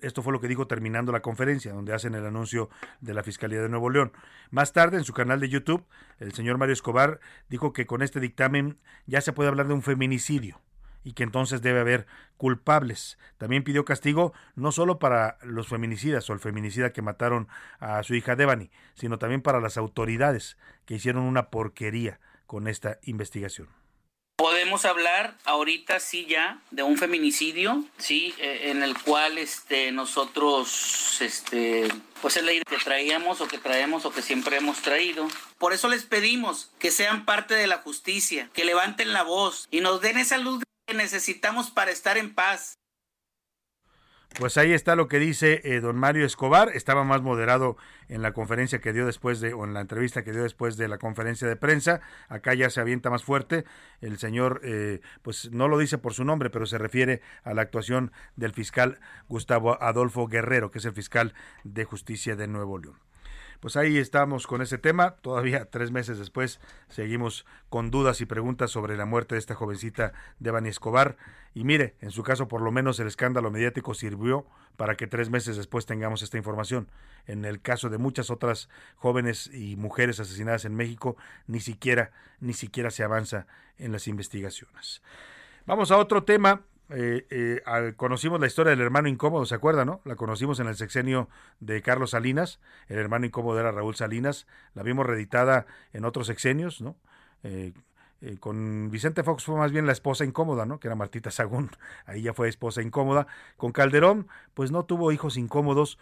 Esto fue lo que dijo terminando la conferencia, donde hacen el anuncio de la Fiscalía de Nuevo León. Más tarde, en su canal de YouTube, el señor Mario Escobar dijo que con este dictamen ya se puede hablar de un feminicidio y que entonces debe haber culpables. También pidió castigo no solo para los feminicidas o el feminicida que mataron a su hija Devani, sino también para las autoridades que hicieron una porquería con esta investigación.
Podemos hablar ahorita sí ya de un feminicidio, sí, eh, en el cual este nosotros este pues es la idea que traíamos o que traemos o que siempre hemos traído. Por eso les pedimos que sean parte de la justicia, que levanten la voz y nos den esa luz que necesitamos para estar en paz.
Pues ahí está lo que dice eh, don Mario Escobar. Estaba más moderado en la conferencia que dio después de, o en la entrevista que dio después de la conferencia de prensa. Acá ya se avienta más fuerte. El señor, eh, pues no lo dice por su nombre, pero se refiere a la actuación del fiscal Gustavo Adolfo Guerrero, que es el fiscal de justicia de Nuevo León. Pues ahí estamos con ese tema. Todavía tres meses después seguimos con dudas y preguntas sobre la muerte de esta jovencita Devani Escobar. Y mire, en su caso por lo menos el escándalo mediático sirvió para que tres meses después tengamos esta información. En el caso de muchas otras jóvenes y mujeres asesinadas en México, ni siquiera, ni siquiera se avanza en las investigaciones. Vamos a otro tema eh, eh, conocimos la historia del hermano incómodo, ¿se acuerdan, no? La conocimos en el sexenio de Carlos Salinas, el hermano incómodo era Raúl Salinas, la vimos reeditada en otros sexenios, ¿no? Eh, con Vicente Fox fue más bien la esposa incómoda, ¿no? Que era Martita Sagún, ahí ya fue esposa incómoda. Con Calderón, pues no tuvo hijos incómodos,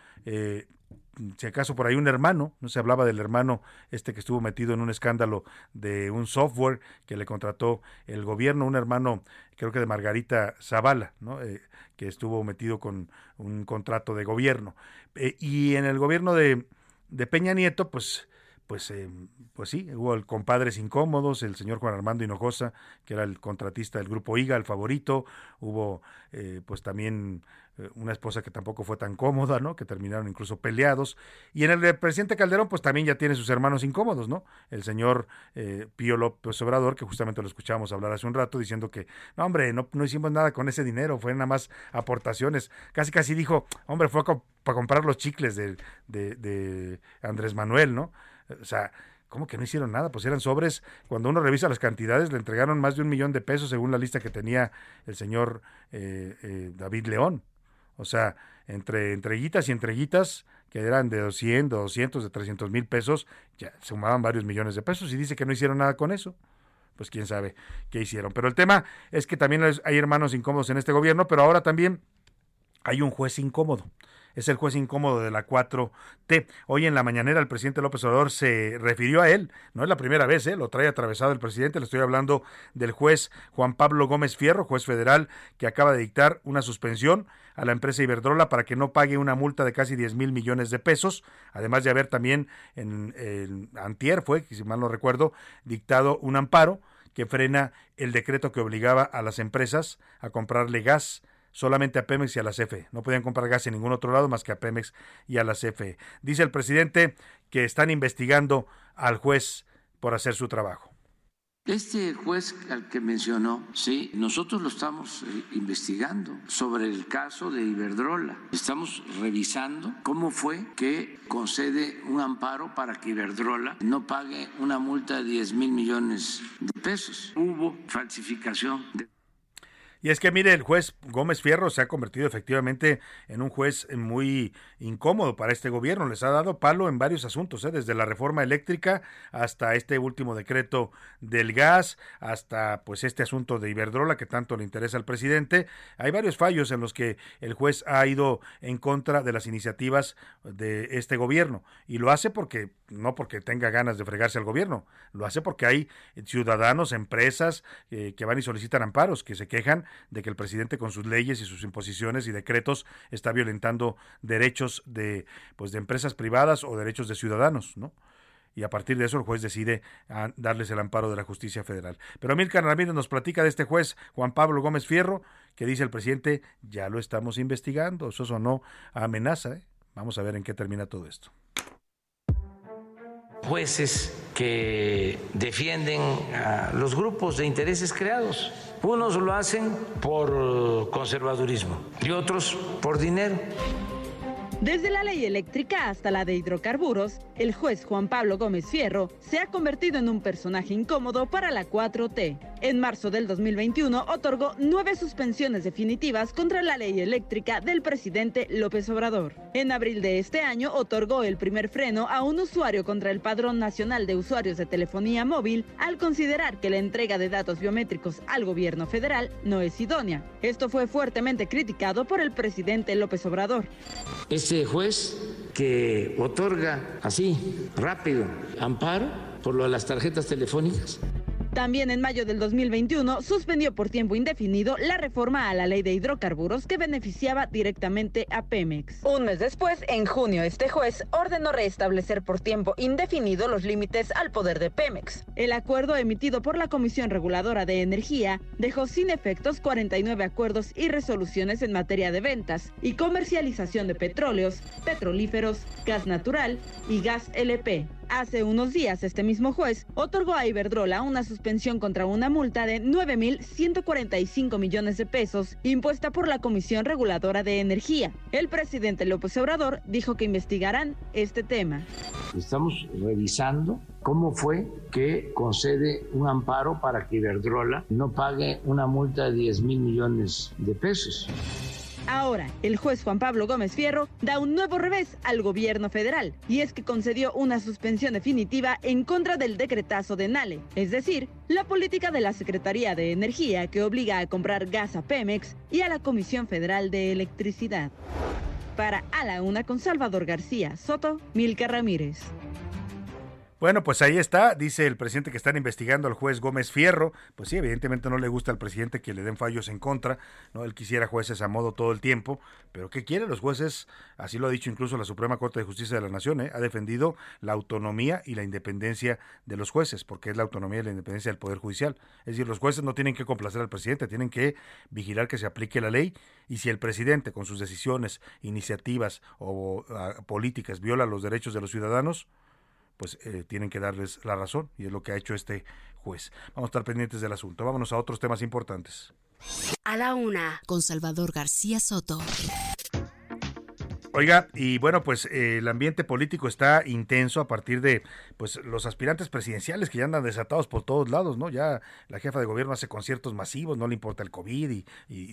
si acaso por ahí un hermano, no se hablaba del hermano este que estuvo metido en un escándalo de un software que le contrató el gobierno, un hermano creo que de Margarita Zavala, ¿no? Eh, que estuvo metido con un contrato de gobierno. Eh, y en el gobierno de, de Peña Nieto, pues pues, eh, pues sí, hubo el compadres incómodos, el señor Juan Armando Hinojosa, que era el contratista del grupo IGA, el favorito, hubo pues también eh, una esposa que tampoco fue tan cómoda, ¿no? Que terminaron incluso peleados. Y en el presidente Calderón, pues también ya tiene sus hermanos incómodos, ¿no? El señor eh, Pío López Obrador, que justamente lo escuchábamos hablar hace un rato, diciendo que, no, hombre, no, no hicimos nada con ese dinero, fue nada más aportaciones. Casi, casi dijo, hombre, fue para comprar los chicles de, de, de Andrés Manuel, ¿no? O sea, ¿Cómo que no hicieron nada? Pues eran sobres. Cuando uno revisa las cantidades, le entregaron más de un millón de pesos según la lista que tenía el señor eh, David León. O sea, entre entreguitas y entreguitas, que eran de 200, 200, de 300 mil pesos, ya sumaban varios millones de pesos y dice que no hicieron nada con eso. Pues quién sabe qué hicieron. Pero el tema es que también hay hermanos incómodos en este gobierno, pero ahora también hay un juez incómodo es el juez incómodo de la 4T. Hoy en la mañanera el presidente López Obrador se refirió a él, no es la primera vez, ¿eh? lo trae atravesado el presidente, le estoy hablando del juez Juan Pablo Gómez Fierro, juez federal, que acaba de dictar una suspensión a la empresa Iberdrola para que no pague una multa de casi 10 mil millones de pesos, además de haber también en, en Antier, fue, si mal no recuerdo, dictado un amparo que frena el decreto que obligaba a las empresas a comprarle gas solamente a Pemex y a la CFE. No podían comprar gas en ningún otro lado más que a Pemex y a la CFE. Dice el presidente que están investigando al juez por hacer su trabajo.
Este juez al que mencionó, sí, nosotros lo estamos eh, investigando sobre el caso de Iberdrola. Estamos revisando cómo fue que concede un amparo para que Iberdrola no pague una multa de 10 mil millones de pesos. Hubo falsificación de
y es que, mire, el juez Gómez Fierro se ha convertido efectivamente en un juez muy incómodo para este gobierno. Les ha dado palo en varios asuntos, ¿eh? desde la reforma eléctrica hasta este último decreto del gas, hasta pues este asunto de Iberdrola que tanto le interesa al presidente. Hay varios fallos en los que el juez ha ido en contra de las iniciativas de este gobierno. Y lo hace porque, no porque tenga ganas de fregarse al gobierno, lo hace porque hay ciudadanos, empresas eh, que van y solicitan amparos, que se quejan de que el presidente con sus leyes y sus imposiciones y decretos está violentando derechos de pues de empresas privadas o derechos de ciudadanos, ¿no? y a partir de eso el juez decide ah, darles el amparo de la justicia federal. Pero Amílcar Ramírez nos platica de este juez, Juan Pablo Gómez Fierro, que dice el presidente, ya lo estamos investigando, eso sonó a amenaza. ¿eh? Vamos a ver en qué termina todo esto.
Jueces que defienden a los grupos de intereses creados. Unos lo hacen por conservadurismo y otros por dinero.
Desde la ley eléctrica hasta la de hidrocarburos, el juez Juan Pablo Gómez Fierro se ha convertido en un personaje incómodo para la 4T. En marzo del 2021 otorgó nueve suspensiones definitivas contra la ley eléctrica del presidente López Obrador. En abril de este año otorgó el primer freno a un usuario contra el Padrón Nacional de Usuarios de Telefonía Móvil al considerar que la entrega de datos biométricos al gobierno federal no es idónea. Esto fue fuertemente criticado por el presidente López Obrador.
Ese juez que otorga así, rápido, amparo por lo de las tarjetas telefónicas,
también en mayo del 2021 suspendió por tiempo indefinido la reforma a la ley de hidrocarburos que beneficiaba directamente a Pemex. Un mes después, en junio, este juez ordenó restablecer por tiempo indefinido los límites al poder de Pemex. El acuerdo emitido por la Comisión Reguladora de Energía dejó sin efectos 49 acuerdos y resoluciones en materia de ventas y comercialización de petróleos, petrolíferos, gas natural y gas LP. Hace unos días, este mismo juez otorgó a Iberdrola una suspensión contra una multa de 9.145 millones de pesos impuesta por la Comisión Reguladora de Energía. El presidente López Obrador dijo que investigarán este tema.
Estamos revisando cómo fue que concede un amparo para que Iberdrola no pague una multa de 10 mil millones de pesos.
Ahora, el juez Juan Pablo Gómez Fierro da un nuevo revés al gobierno federal, y es que concedió una suspensión definitiva en contra del decretazo de Nale, es decir, la política de la Secretaría de Energía que obliga a comprar gas a Pemex y a la Comisión Federal de Electricidad. Para A la Una con Salvador García Soto, Milka Ramírez.
Bueno, pues ahí está, dice el presidente que están investigando al juez Gómez Fierro. Pues sí, evidentemente no le gusta al presidente que le den fallos en contra, ¿no? Él quisiera jueces a modo todo el tiempo, pero ¿qué quiere? Los jueces, así lo ha dicho incluso la Suprema Corte de Justicia de la Nación, ¿eh? ha defendido la autonomía y la independencia de los jueces, porque es la autonomía y la independencia del Poder Judicial. Es decir, los jueces no tienen que complacer al presidente, tienen que vigilar que se aplique la ley y si el presidente con sus decisiones, iniciativas o uh, políticas viola los derechos de los ciudadanos, pues eh, tienen que darles la razón y es lo que ha hecho este juez. Vamos a estar pendientes del asunto. Vámonos a otros temas importantes.
A la una, con Salvador García Soto.
Oiga, y bueno, pues eh, el ambiente político está intenso a partir de pues los aspirantes presidenciales que ya andan desatados por todos lados, ¿no? Ya la jefa de gobierno hace conciertos masivos, no le importa el COVID y,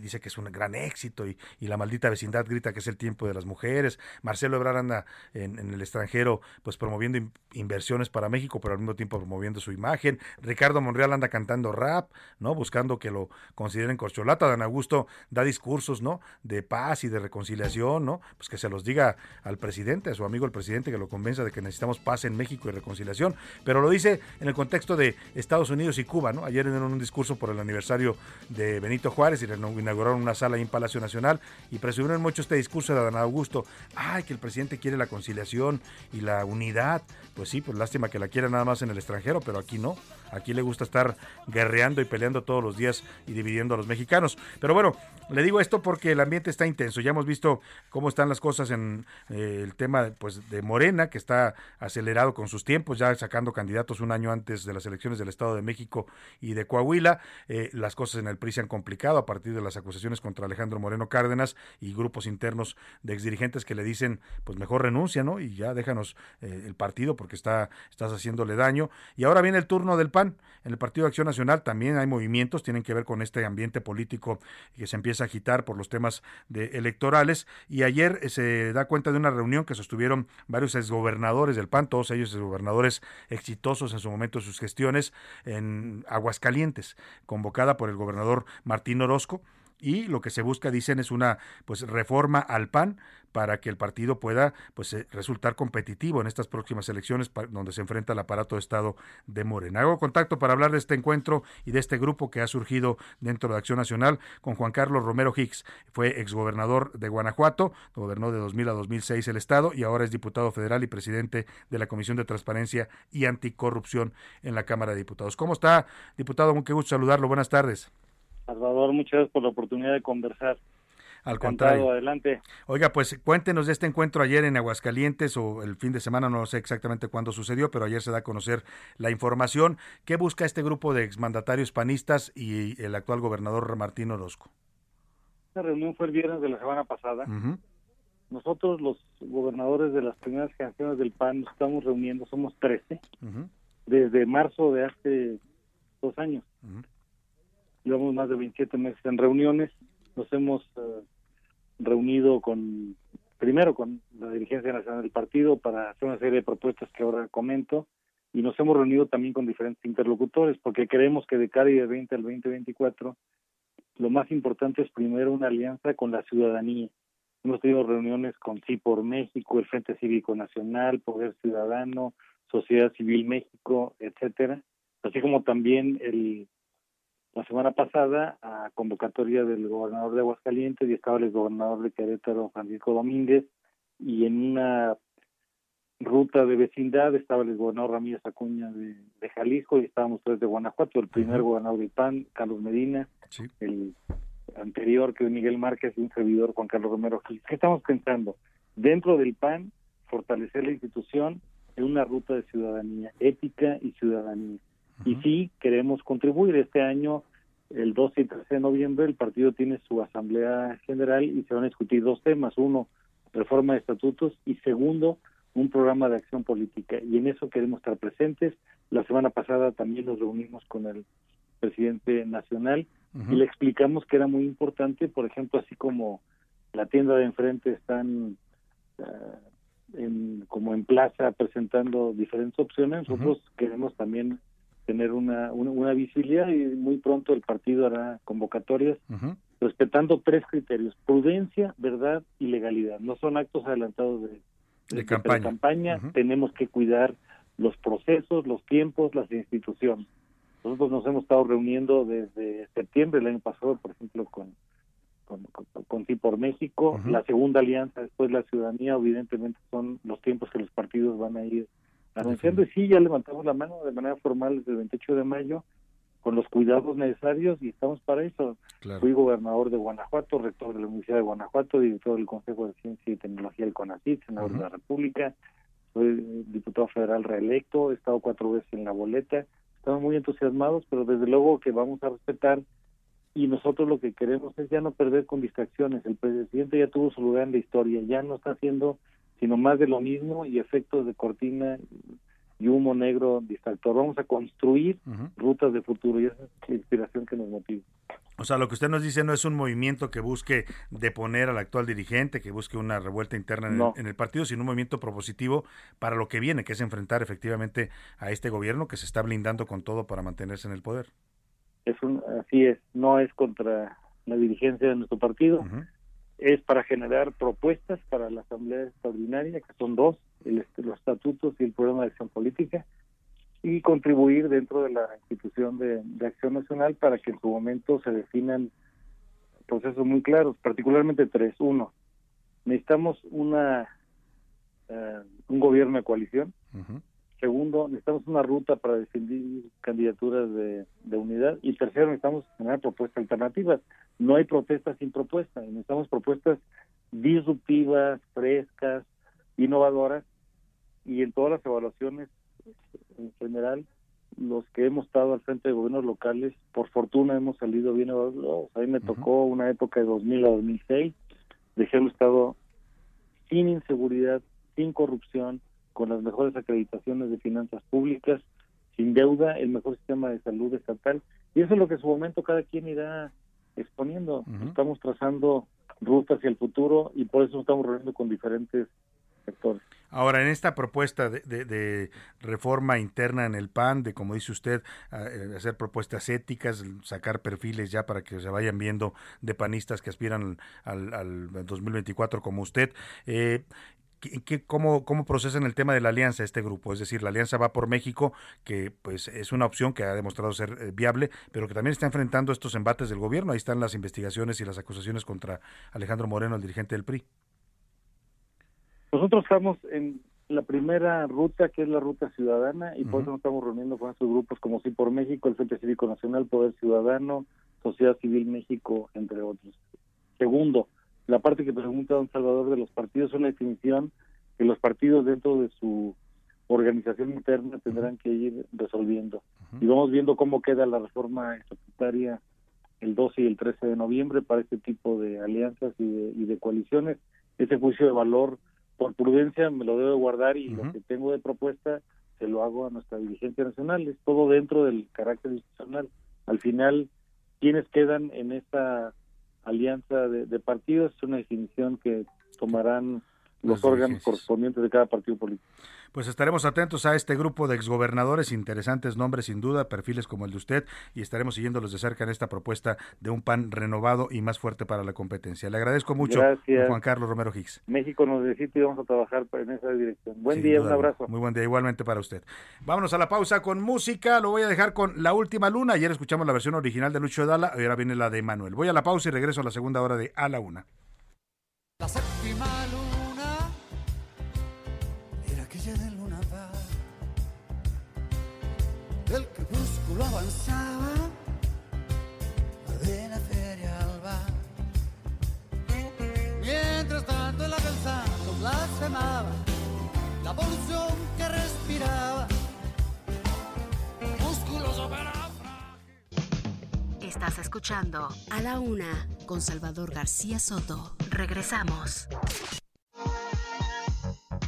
dice que es un gran éxito y, y, la maldita vecindad grita que es el tiempo de las mujeres. Marcelo Ebrard anda en, en el extranjero pues promoviendo in, inversiones para México, pero al mismo tiempo promoviendo su imagen. Ricardo Monreal anda cantando rap, ¿no? Buscando que lo consideren corcholata. Dan Augusto da discursos, ¿no? De paz y de reconciliación, ¿no? Pues que se los diga al presidente, a su amigo el presidente, que lo convenza de que necesitamos paz en México y reconciliación, pero lo dice en el contexto de Estados Unidos y Cuba, ¿no? Ayer en un discurso por el aniversario de Benito Juárez y inauguraron una sala en Palacio Nacional y presumieron mucho este discurso de Adán Augusto, ay, que el presidente quiere la conciliación y la unidad, pues sí, pues lástima que la quiera nada más en el extranjero, pero aquí no, aquí le gusta estar guerreando y peleando todos los días y dividiendo a los mexicanos. Pero bueno, le digo esto porque el ambiente está intenso, ya hemos visto cómo están las cosas en eh, el tema pues de Morena, que está acelerado con sus tiempos, ya sacando candidatos un año antes de las elecciones del Estado de México y de Coahuila. Eh, las cosas en el PRI se han complicado a partir de las acusaciones contra Alejandro Moreno Cárdenas y grupos internos de exdirigentes que le dicen, pues mejor renuncia, ¿no? Y ya déjanos eh, el partido porque está, estás haciéndole daño. Y ahora viene el turno del PAN. En el Partido de Acción Nacional también hay movimientos, tienen que ver con este ambiente político que se empieza a agitar por los temas de electorales. Y ayer se da cuenta de una reunión que sostuvieron varios exgobernadores del PAN, todos ellos exgobernadores exitosos en su momento de sus gestiones en Aguascalientes, convocada por el gobernador Martín Orozco y lo que se busca, dicen, es una pues reforma al PAN para que el partido pueda pues eh, resultar competitivo en estas próximas elecciones donde se enfrenta el aparato de Estado de Morena. Hago contacto para hablar de este encuentro y de este grupo que ha surgido dentro de Acción Nacional con Juan Carlos Romero Hicks. Fue exgobernador de Guanajuato, gobernó de 2000 a 2006 el Estado y ahora es diputado federal y presidente de la Comisión de Transparencia y Anticorrupción en la Cámara de Diputados. ¿Cómo está, diputado? Muy gusto saludarlo. Buenas tardes.
Salvador, muchas gracias por la oportunidad de conversar.
Al contrario.
Adelante.
Oiga, pues cuéntenos de este encuentro ayer en Aguascalientes o el fin de semana, no sé exactamente cuándo sucedió, pero ayer se da a conocer la información. ¿Qué busca este grupo de exmandatarios panistas y el actual gobernador Martín Orozco?
La reunión fue el viernes de la semana pasada. Nosotros, los gobernadores de las primeras generaciones del PAN, nos estamos reuniendo, somos 13, desde marzo de hace dos años. Llevamos más de 27 meses en reuniones, nos hemos eh, reunido con, primero con la dirigencia nacional del partido para hacer una serie de propuestas que ahora comento, y nos hemos reunido también con diferentes interlocutores, porque creemos que de cara y de 20 al 2024, lo más importante es primero una alianza con la ciudadanía. Hemos tenido reuniones con Sí por México, el Frente Cívico Nacional, Poder Ciudadano, Sociedad Civil México, etcétera, así como también el la semana pasada a convocatoria del gobernador de Aguascalientes y estaba el gobernador de Querétaro, Francisco Domínguez, y en una ruta de vecindad estaba el gobernador Ramírez Acuña de, Jalisco y estábamos tres de Guanajuato, el primer gobernador del PAN, Carlos Medina, el anterior que es Miguel Márquez y un servidor Juan Carlos Romero Gil. ¿Qué estamos pensando? Dentro del PAN, fortalecer la institución en una ruta de ciudadanía, ética y ciudadanía. Y sí, queremos contribuir. Este año, el 12 y 13 de noviembre, el partido tiene su asamblea general y se van a discutir dos temas. Uno, reforma de estatutos y segundo, un programa de acción política. Y en eso queremos estar presentes. La semana pasada también nos reunimos con el presidente nacional y le explicamos que era muy importante, por ejemplo, así como la tienda de enfrente están ah, en, como en plaza presentando diferentes opciones, nosotros queremos también tener una, una, visibilidad y muy pronto el partido hará convocatorias respetando tres criterios, prudencia, verdad y legalidad. No son actos adelantados de, campaña, tenemos que cuidar los procesos, los tiempos, las instituciones. Nosotros nos hemos estado reuniendo desde septiembre del año pasado, por ejemplo, con con, con, Sí por México. La segunda alianza, después la ciudadanía, evidentemente son los tiempos que los partidos van a ir anunciando y sí, ya levantamos la mano de manera formal desde el 28 de mayo con los cuidados necesarios y estamos para eso. Fui gobernador de Guanajuato, rector de la Universidad de Guanajuato, director del Consejo de Ciencia y Tecnología del CONACYT, senador de la República, soy diputado federal reelecto, he estado cuatro veces en la boleta, estamos muy entusiasmados, pero desde luego que vamos a respetar y nosotros lo que queremos es ya no perder con distracciones. El presidente ya tuvo su lugar en la historia, ya no está haciendo sino más de lo mismo y efectos de cortina y humo negro distractor. Vamos a construir rutas de futuro y esa es la inspiración que nos motiva.
O sea, lo que usted nos dice no es un movimiento que busque deponer al actual dirigente, que busque una revuelta interna en, el, partido, sino un movimiento propositivo para lo que viene, que es enfrentar efectivamente a este gobierno que se está blindando con todo para mantenerse en el poder.
Es un, así es, no es contra la dirigencia de nuestro partido, es para generar propuestas para la Asamblea Extraordinaria, que son dos, el, los estatutos y el programa de acción política, y contribuir dentro de la institución de, acción nacional para que en su momento se definan procesos muy claros, particularmente tres. Uno, necesitamos una eh, un gobierno de coalición. Segundo, necesitamos una ruta para defender candidaturas de, unidad. Y tercero, necesitamos generar propuestas alternativas. No hay protestas sin propuestas. Necesitamos propuestas disruptivas, frescas, innovadoras. Y en todas las evaluaciones, en general, los que hemos estado al frente de gobiernos locales, por fortuna hemos salido bien evaluados. A mí me tocó una época de 2000 a 2006. Dejé el Estado sin inseguridad, sin corrupción, con las mejores acreditaciones de finanzas públicas, sin deuda, el mejor sistema de salud estatal. Y eso es lo que en su momento cada quien irá exponiendo. Estamos trazando rutas hacia el futuro y por eso estamos reuniendo con diferentes sectores.
Ahora, en esta propuesta de, reforma interna en el PAN, de como dice usted, eh, hacer propuestas éticas, sacar perfiles ya para que se vayan viendo de panistas que aspiran al, al 2024 como usted, eh, ¿Qué, cómo, ¿Cómo procesan el tema de la alianza este grupo? Es decir, la alianza va por México, que pues es una opción que ha demostrado ser eh, viable, pero que también está enfrentando estos embates del gobierno. Ahí están las investigaciones y las acusaciones contra Alejandro Moreno, el dirigente del PRI.
Nosotros estamos en la primera ruta, que es la ruta ciudadana, y por eso nos estamos reuniendo con estos grupos como Sí por México, el Frente Cívico Nacional, Poder Ciudadano, Sociedad Civil México, entre otros. Segundo, la parte que pregunta don Salvador de los partidos es una definición que los partidos dentro de su organización interna tendrán que ir resolviendo. Y vamos viendo cómo queda la reforma estatutaria el 12 y el 13 de noviembre para este tipo de alianzas y de, y de coaliciones. Ese juicio de valor por prudencia me lo debo guardar y lo que tengo de propuesta se lo hago a nuestra dirigencia nacional. Es todo dentro del carácter institucional. Al final, quienes quedan en esta alianza de, de partidos es una definición que tomarán los órganos correspondientes de cada partido político.
Pues estaremos atentos a este grupo de exgobernadores, interesantes nombres sin duda, perfiles como el de usted, y estaremos siguiéndolos de cerca en esta propuesta de un PAN renovado y más fuerte para la competencia. Le agradezco mucho, Juan Carlos Romero Hicks.
México nos necesita y vamos a trabajar en esa dirección. Buen día, un abrazo.
Muy buen día, igualmente para usted. Vámonos a la pausa con música, lo voy a dejar con La Última Luna. Ayer escuchamos la versión original de Lucho Dala, ahora viene la de Manuel. Voy a la pausa y regreso a la segunda hora de A la Una.
Crepúsculo avanzaba de la feria al bar. Mientras tanto la pensando blasfemaba la polución que respiraba. Músculos operaban.
Estás escuchando A la Una con Salvador García Soto. Regresamos.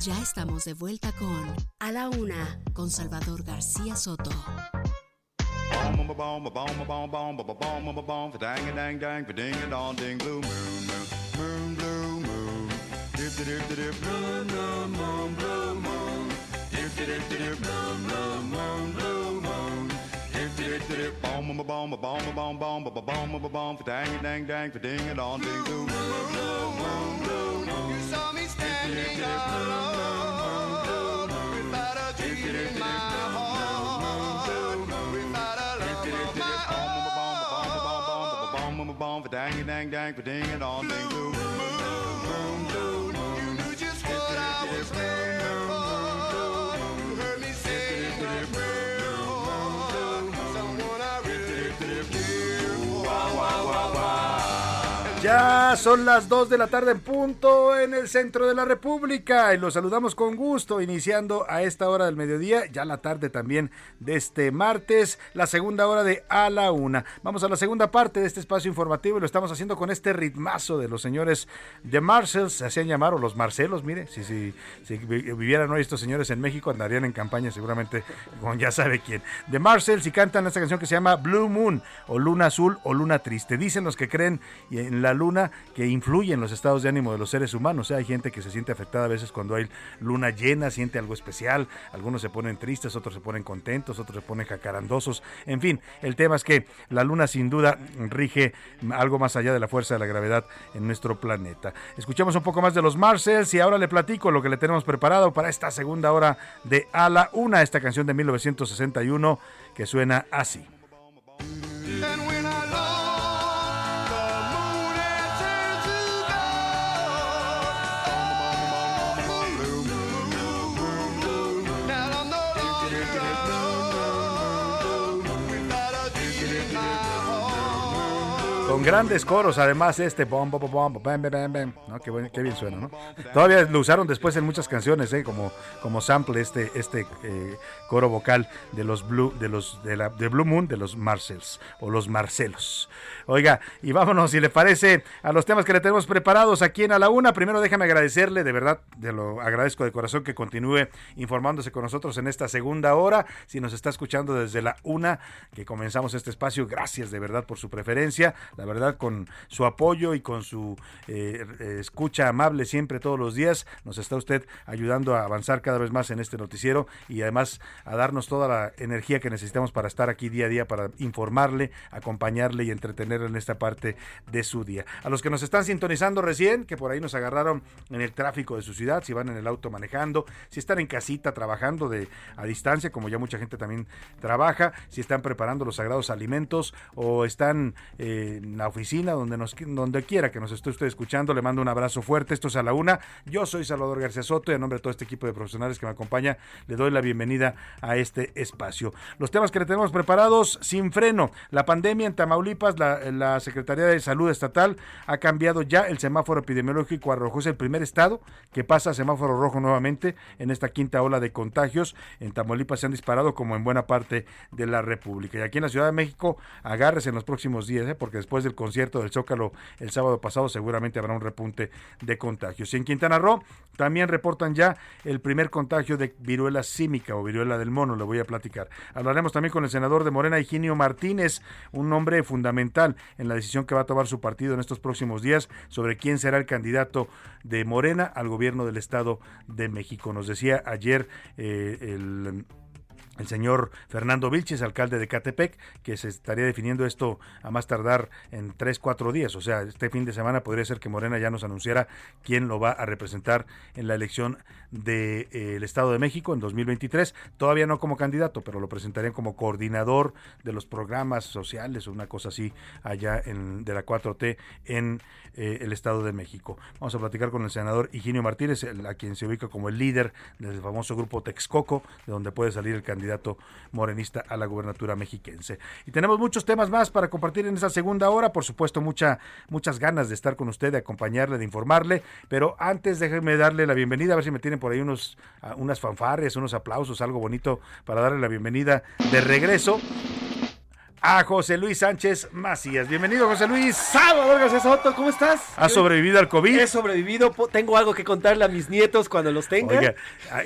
Ya estamos de vuelta con A la Una con Salvador García Soto.
boom ba boom ba boom ba boom boom ba ba boom ba boom ba dang a dang dang ba ding a dong ding blue moon moon moon blue moon dip dip dip dip blue moon moon blue moon dip dip dip dip blue moon moon blue moon dip dip dip dip boom ba boom ba boom ba boom boom ba ba boom ba boom ba dang a dang dang ba ding a dong ding blue moon blue moon blue moon you saw me standing alone Boom, for dang, dang, dang, for ding it on, ding, boom, boom, boom, boom. You knew just what I was there
Ya son las 2 de la tarde en punto en el centro de la República y los saludamos con gusto iniciando a esta hora del mediodía, ya la tarde también de este martes, la segunda hora de a la una. Vamos a la segunda parte de este espacio informativo y lo estamos haciendo con este ritmazo de los señores de Marcels, se hacían llamar o los Marcelos, mire, si, si, si vivieran hoy estos señores en México andarían en campaña seguramente con ya sabe quién. De Marcels y cantan esta canción que se llama Blue Moon o Luna Azul o Luna Triste. Dicen los que creen en la luna que influye en los estados de ánimo de los seres humanos. hay gente que se siente afectada a veces cuando hay luna llena, siente algo especial. Algunos se ponen tristes, otros se ponen contentos, otros se ponen jacarandosos. En fin, el tema es que la luna sin duda rige algo más allá de la fuerza de la gravedad en nuestro planeta. Escuchamos un poco más de los Marcels y ahora le platico lo que le tenemos preparado para esta segunda hora de A la Una, esta canción de 1961 que suena así. Con grandes coros, además, este bom, bom, bom, bom. ¿no? Qué, buen- qué bien suena, ¿no? Todavía lo usaron después en muchas canciones, ¿eh? como, como sample este, este eh, coro vocal de los Blue, de los de la Blue Moon, de los Marcels o los Marcelos. Oiga, y vámonos, si le parece, a los temas que le tenemos preparados aquí en A la Una. Primero déjame agradecerle, de verdad, te lo agradezco de corazón que continúe informándose con nosotros en esta segunda hora. Si nos está escuchando desde la una que comenzamos este espacio, gracias de verdad por su preferencia. Verdad, con su apoyo y con su eh, escucha amable siempre todos los días. Nos está usted ayudando a avanzar cada vez más en este noticiero y además a darnos toda la energía que necesitamos para estar aquí día a día, para informarle, acompañarle y entretenerle en esta parte de su día. A los que nos están sintonizando recién, que por ahí nos agarraron en el tráfico de su ciudad, si van en el auto manejando, si están en casita trabajando de a distancia, como ya mucha gente también trabaja, si están preparando los sagrados alimentos o están eh, la oficina, donde nos donde quiera que nos esté usted escuchando, le mando un abrazo fuerte. Esto es a la una. Yo soy Salvador García Soto y a nombre de todo este equipo de profesionales que me acompaña, le doy la bienvenida a este espacio. Los temas que le tenemos preparados, sin freno. La pandemia en Tamaulipas, la, la Secretaría de Salud Estatal ha cambiado ya el semáforo epidemiológico a rojo. Es el primer estado que pasa a semáforo rojo nuevamente en esta quinta ola de contagios. En Tamaulipas se han disparado como en buena parte de la República. Y aquí en la Ciudad de México, agárrese en los próximos días, ¿eh? porque después del concierto del Zócalo el sábado pasado seguramente habrá un repunte de contagios. Y en Quintana Roo también reportan ya el primer contagio de viruela símica o viruela del mono, le voy a platicar. Hablaremos también con el senador de Morena, Higinio Martínez, un hombre fundamental en la decisión que va a tomar su partido en estos próximos días sobre quién será el candidato de Morena al gobierno del Estado de México. Nos decía ayer eh, el el señor Fernando Vilches, alcalde de Catepec, que se estaría definiendo esto a más tardar en tres, cuatro días. O sea, este fin de semana podría ser que Morena ya nos anunciara quién lo va a representar en la elección del de, eh, Estado de México en 2023. Todavía no como candidato, pero lo presentarían como coordinador de los programas sociales o una cosa así allá en, de la 4T en eh, el Estado de México. Vamos a platicar con el senador Higinio Martínez, a quien se ubica como el líder del famoso grupo Texcoco, de donde puede salir el candidato morenista a la gubernatura mexiquense. Y tenemos muchos temas más para compartir en esta segunda hora, por supuesto, mucha, muchas ganas de estar con usted, de acompañarle, de informarle, pero antes déjeme darle la bienvenida, a ver si me tienen por ahí unos, ah, unas fanfarrias, unos aplausos, algo bonito para darle la bienvenida de regreso a José Luis Sánchez Macías. Bienvenido, José Luis.
Salvador García Soto, ¿cómo estás?
¿Has sobrevivido al COVID?
He sobrevivido, tengo algo que contarle a mis nietos cuando los tenga.
Oiga,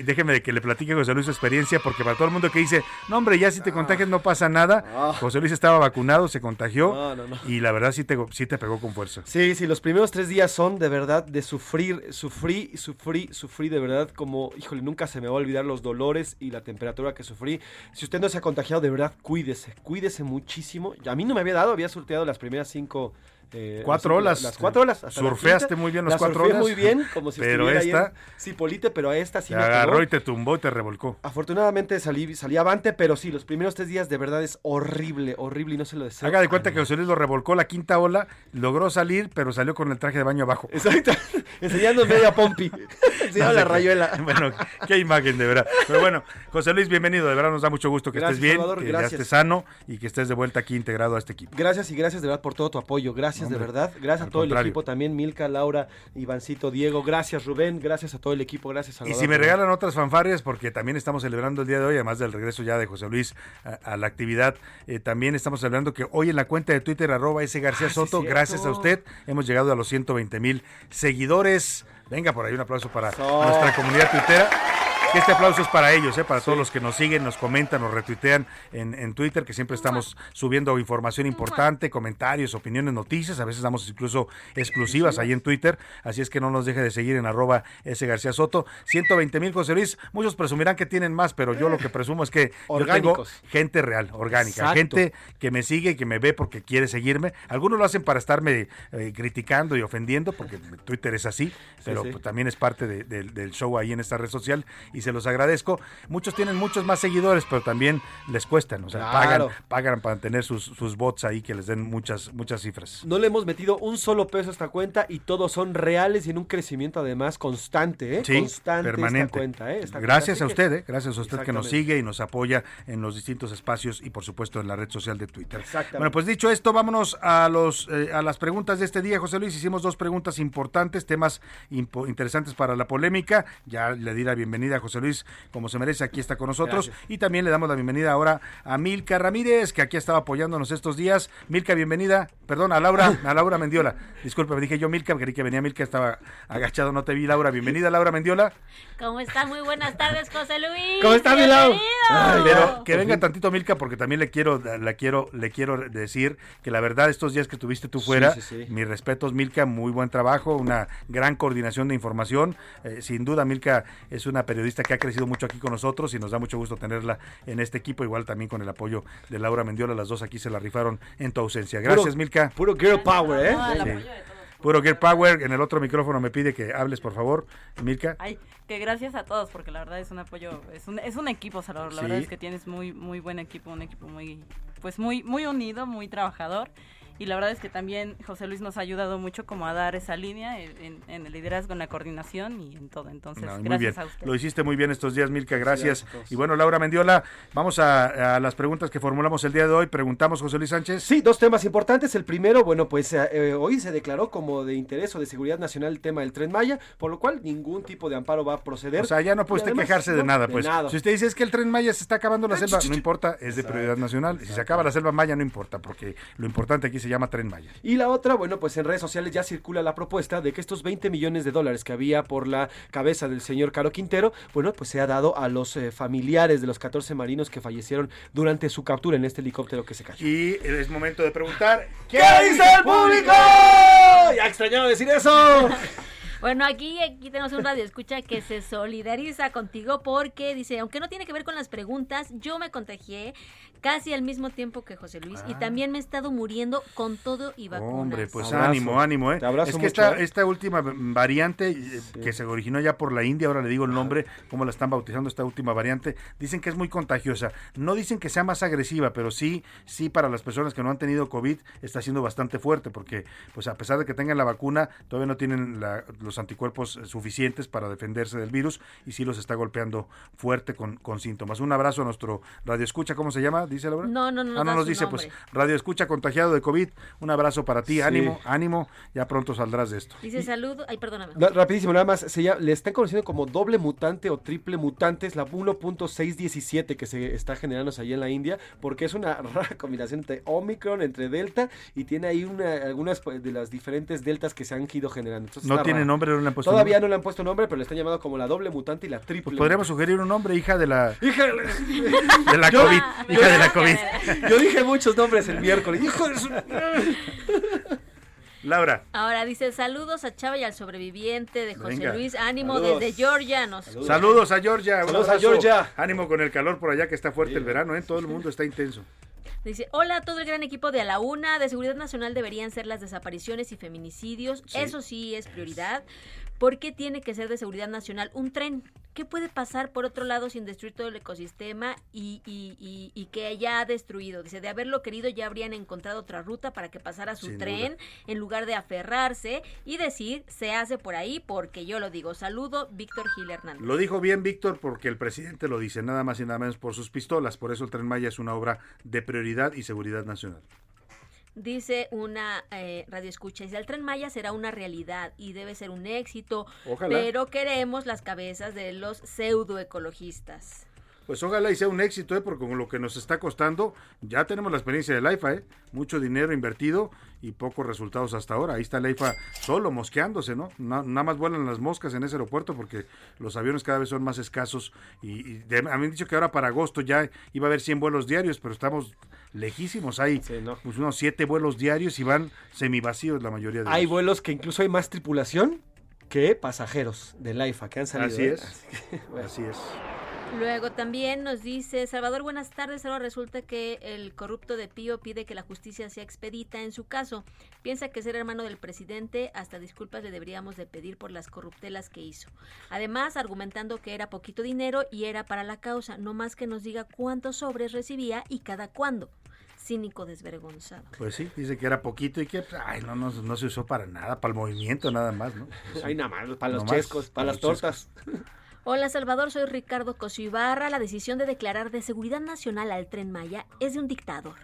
déjeme que le platique a José Luis su experiencia, porque para todo el mundo que dice, no hombre, ya si te contagias no pasa nada, José Luis estaba vacunado, se contagió,
No, no, no.
y la verdad sí te, sí te pegó con fuerza.
Sí, sí, los primeros tres días son de verdad de sufrir, sufrí, sufrí, sufrí de verdad como, híjole, nunca se me va a olvidar los dolores y la temperatura que sufrí. Si usted no se ha contagiado, de verdad, cuídese, cuídese muchísimo. A mí no me había dado, había sorteado las primeras cinco... eh,
Cuatro
las-
olas.
Las cuatro olas. hasta la
Surfeaste
quinta.
muy bien los
La
cuatro olas.
muy bien, como si
Pero
estuviera
esta-
Cipolite, pero a esta sí
Te
me
agarró y te tumbó y te revolcó.
Afortunadamente salí, salí avante, pero sí, los primeros tres días de verdad es horrible, horrible y no se lo deseo.
Haga de cuenta que José Luis lo revolcó la quinta ola, logró salir, pero salió con el traje de baño abajo.
Exacto, enseñando media pompi. Enseñando la rayuela.
Bueno, qué imagen de verdad. Pero bueno, José Luis, bienvenido. De verdad nos da mucho gusto que
Gracias,
estés bien,
Salvador,
que ya estés sano y que estés de vuelta aquí integrado a este equipo.
Gracias y gracias de verdad por todo tu apoyo. Gracias
Hombre,
de verdad. Gracias a todo el equipo también. Milka, Laura, Ivancito, Diego. Gracias, Rubén. Gracias a todo el equipo. Gracias,
Y
Salvador.
si me regalan otras fanfarrias, porque también estamos celebrando el día de hoy, además del regreso ya de José Luis a, a la actividad, eh, también estamos celebrando que hoy en la cuenta de Twitter, arroba ese García
Ah,
Soto, gracias a usted, hemos llegado a los 120 mil seguidores. Venga, por ahí un aplauso para nuestra comunidad tuitera. Que este aplauso es para ellos, eh, para todos los que nos siguen, nos comentan, nos retuitean en, en Twitter, que siempre estamos subiendo información importante, comentarios, opiniones, noticias. A veces damos incluso exclusivas ahí en Twitter. Así es que no nos deje de seguir en arroba ese García Soto. 120 mil, José Luis. Muchos presumirán que tienen más, pero yo lo que presumo es que yo tengo
Orgánicos.
gente real, orgánica.
Exacto.
Gente que me sigue y que me ve porque quiere seguirme. Algunos lo hacen para estarme eh, criticando y ofendiendo, porque Twitter es así, pero
sí.
pues, también es parte de- de- del show ahí en esta red social y se los agradezco. Muchos tienen muchos más seguidores, pero también les cuestan, o sea,
Claro.
pagan, pagan para tener sus, sus bots ahí que les den muchas, muchas cifras.
No le hemos metido un solo peso a esta cuenta y todos son reales y en un crecimiento además constante, ¿eh?
Sí,
constante
permanente.
esta cuenta, ¿eh? Esta
gracias
cuenta.
a
que-
usted, ¿eh? gracias a usted que nos sigue y nos apoya en los distintos espacios y por supuesto en la red social de Twitter. Bueno, pues dicho esto, vámonos a los eh, a las preguntas de este día, José Luis. Hicimos dos preguntas importantes, temas impo- interesantes para la polémica. Ya le di la bienvenida a José Luis, como se merece, aquí está con nosotros.
Gracias.
Y también le damos la bienvenida ahora a Milka Ramírez, que aquí ha estado apoyándonos estos días. Milka, bienvenida. Perdón, a Laura, a Laura Mendiola. Disculpe, me dije yo Milka, creí que venía Milka, estaba agachado, no te vi, Laura. Bienvenida, Laura Mendiola.
¿Cómo está? Muy buenas tardes, José Luis.
¿Cómo está, mi Lau?
Bienvenido.
Ay, pero que venga tantito Milka porque también le quiero, la quiero, le quiero decir que la verdad estos días que tuviste tú fuera,
Sí, sí, sí.
mis respetos Milka, muy buen trabajo, una gran coordinación de información. Eh, sin duda Milka es una periodista que ha crecido mucho aquí con nosotros y nos da mucho gusto tenerla en este equipo, igual también con el apoyo de Laura Mendiola, las dos aquí se la rifaron en tu ausencia. Gracias
Puro-
Milka.
Puro girl power, ¿eh?
No, el
Sí.
apoyo de todos.
Puro Gear Power, en el otro micrófono me pide que hables por favor, Milka.
Ay, que gracias a todos, porque la verdad es un apoyo, es un, es un equipo, Salvador. La
Sí.
verdad es que tienes muy, muy buen equipo, un equipo muy, pues muy, muy unido, muy trabajador. Y la verdad es que también José Luis nos ha ayudado mucho como a dar esa línea en, el liderazgo, en la coordinación y en todo. Entonces,
No, muy
gracias
bien.
a usted.
Lo hiciste muy bien estos días, Milka, gracias.
gracias
y bueno, Laura Mendiola, vamos a, a las preguntas que formulamos el día de hoy. Preguntamos, José Luis Sánchez.
Sí, dos temas importantes. El primero, bueno, pues eh, eh, hoy se declaró como de interés o de seguridad nacional el tema del tren Maya, por lo cual ningún tipo de amparo va a proceder.
O sea, ya no puede usted
además,
quejarse de
no,
nada, pues.
nada.
Si usted dice es que el tren Maya se está acabando la selva, no importa, es de prioridad nacional. Si se acaba la selva Maya, no importa, porque lo importante aquí se llama tren Maya.
Y la otra, bueno, pues en redes sociales ya circula la propuesta de que estos 20 millones de dólares que había por la cabeza del señor Caro Quintero, bueno, pues se ha dado a los eh, familiares de los 14 marinos que fallecieron durante su captura en este helicóptero que se cayó.
Y es momento de preguntar,
¿Qué dice el público? Ya extrañaba decir eso.
Bueno, aquí, aquí tenemos un radio escucha que se solidariza contigo porque dice, aunque no tiene que ver con las preguntas, yo me contagié casi al mismo tiempo que José Luis y también me he estado muriendo con todo y vacunas.
Hombre, pues
Abrazo.
ánimo, ánimo, ¿eh?
Te abrazo
es que
mucho,
esta,
¿eh?
esta última variante eh, que se originó ya por la India, ahora le digo el nombre, cómo la están bautizando esta última variante, dicen que es muy contagiosa. No dicen que sea más agresiva, pero sí, sí para las personas que no han tenido COVID está siendo bastante fuerte porque, pues a pesar de que tengan la vacuna, todavía no tienen la- los anticuerpos eh, suficientes para defenderse del virus y sí los está golpeando fuerte con, con síntomas. Un abrazo a nuestro radio escucha, ¿cómo se llama? Dice Laura.
No, no, no,
Ah, no nos dice,
nombre.
pues Radio Escucha contagiado de COVID. Un abrazo para ti.
Sí.
Ánimo, ánimo. Ya pronto saldrás de esto.
Dice saludo, ay, perdóname.
Rapidísimo, nada más, se llama- le están conociendo como doble mutante o triple mutante, es la 1.617 que se está generándose allá en la India, porque es una rara combinación entre Omicron, entre Delta, y tiene ahí una, algunas pues, de las diferentes deltas que se han ido generando. Entonces,
No tiene nombre, no le han puesto
Todavía
nombre.
no le han puesto nombre, pero le están llamando como la doble mutante y la triple.
Pues podríamos sugerir un nombre, hija de la,
Hija de
de la COVID. Hija de la COVID.
Yo dije muchos nombres el miércoles. Hijo de su...
Laura.
Ahora dice saludos a Chava y al sobreviviente de José
Venga.
Luis. Ánimo
Saludos.
desde Georgia. Nos
Saludos a Georgia.
Saludos a. Georgia.
Ánimo con el calor por allá que está fuerte el verano, ¿eh? Todo el mundo está intenso.
Dice, hola a todo el gran equipo de A la Una, de Seguridad Nacional deberían ser las desapariciones y feminicidios,
Sí.
eso sí es prioridad. ¿Por qué tiene que ser de Seguridad Nacional un tren? ¿Qué puede pasar por otro lado sin destruir todo el ecosistema y, y, y, y que ya ha destruido? Dice, de haberlo querido ya habrían encontrado otra ruta para que pasara su
Sin
tren en lugar de aferrarse y decir, se hace por ahí porque yo lo digo. Saludo, Víctor Gil Hernández.
Lo dijo bien Víctor porque el presidente lo dice, nada más y nada menos por sus pistolas. Por eso el Tren Maya es una obra de prioridad y seguridad nacional.
Dice una eh, radio escucha, dice, el tren Maya será una realidad y debe ser un éxito,
Ojalá.
pero queremos las cabezas de los pseudoecologistas.
Pues ojalá y sea un éxito, ¿eh? porque con lo que nos está costando, ya tenemos la experiencia del AIFA, ¿eh? mucho dinero invertido y pocos resultados hasta ahora. Ahí está el AIFA solo mosqueándose, ¿no? Na- nada más vuelan las moscas en ese aeropuerto porque los aviones cada vez son más escasos y, y de- a mí me han dicho que ahora para agosto ya iba a haber 100 vuelos diarios, pero estamos lejísimos. Hay pues, unos 7 vuelos diarios y van semivacíos la mayoría de
Hay
ellos.
vuelos que incluso hay más tripulación que pasajeros del AIFA que han salido.
Así
¿eh?
es. Así es.
Luego también nos dice, Salvador, buenas tardes, ahora resulta que el corrupto de Pío pide que la justicia sea expedita en su caso. Piensa que ser hermano del presidente, hasta disculpas le deberíamos de pedir por las corruptelas que hizo. Además, argumentando que era poquito dinero y era para la causa, no más que nos diga cuántos sobres recibía y cada cuándo. Cínico desvergonzado.
Pues sí, dice que era poquito y que pues, ay, no, no, no se usó para nada, para el movimiento nada más, ¿no?
Ay, nada más, para los
Nomás,
chescos, para las tortas.
Hola Salvador, soy Ricardo Cosio Ibarra. La decisión de declarar de seguridad nacional al tren Maya es de un dictador,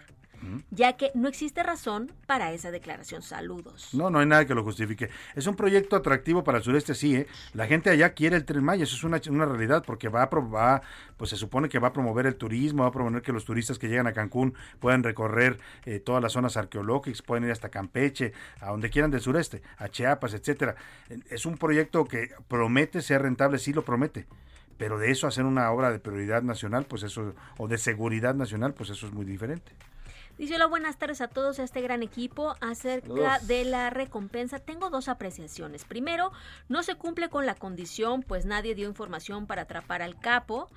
ya que no existe razón para esa declaración. Saludos.
No, no hay nada que lo justifique. Es un proyecto atractivo para el sureste, sí, ¿eh? La gente allá quiere el Tren Maya, eso es una, una realidad, porque va a, pro- va, pues se supone que va a promover el turismo, va a promover que los turistas que llegan a Cancún puedan recorrer eh, todas las zonas arqueológicas, pueden ir hasta Campeche, a donde quieran del sureste, a Chiapas, etcétera. Es un proyecto que promete ser rentable, sí lo promete. pero de eso hacer una obra de prioridad nacional, pues eso, o de seguridad nacional, pues eso es muy diferente.
Dice hola, buenas tardes a todos, a este gran equipo. Acerca de la recompensa, tengo dos apreciaciones. Primero, no se cumple con la condición, pues nadie dio información para atrapar al capo.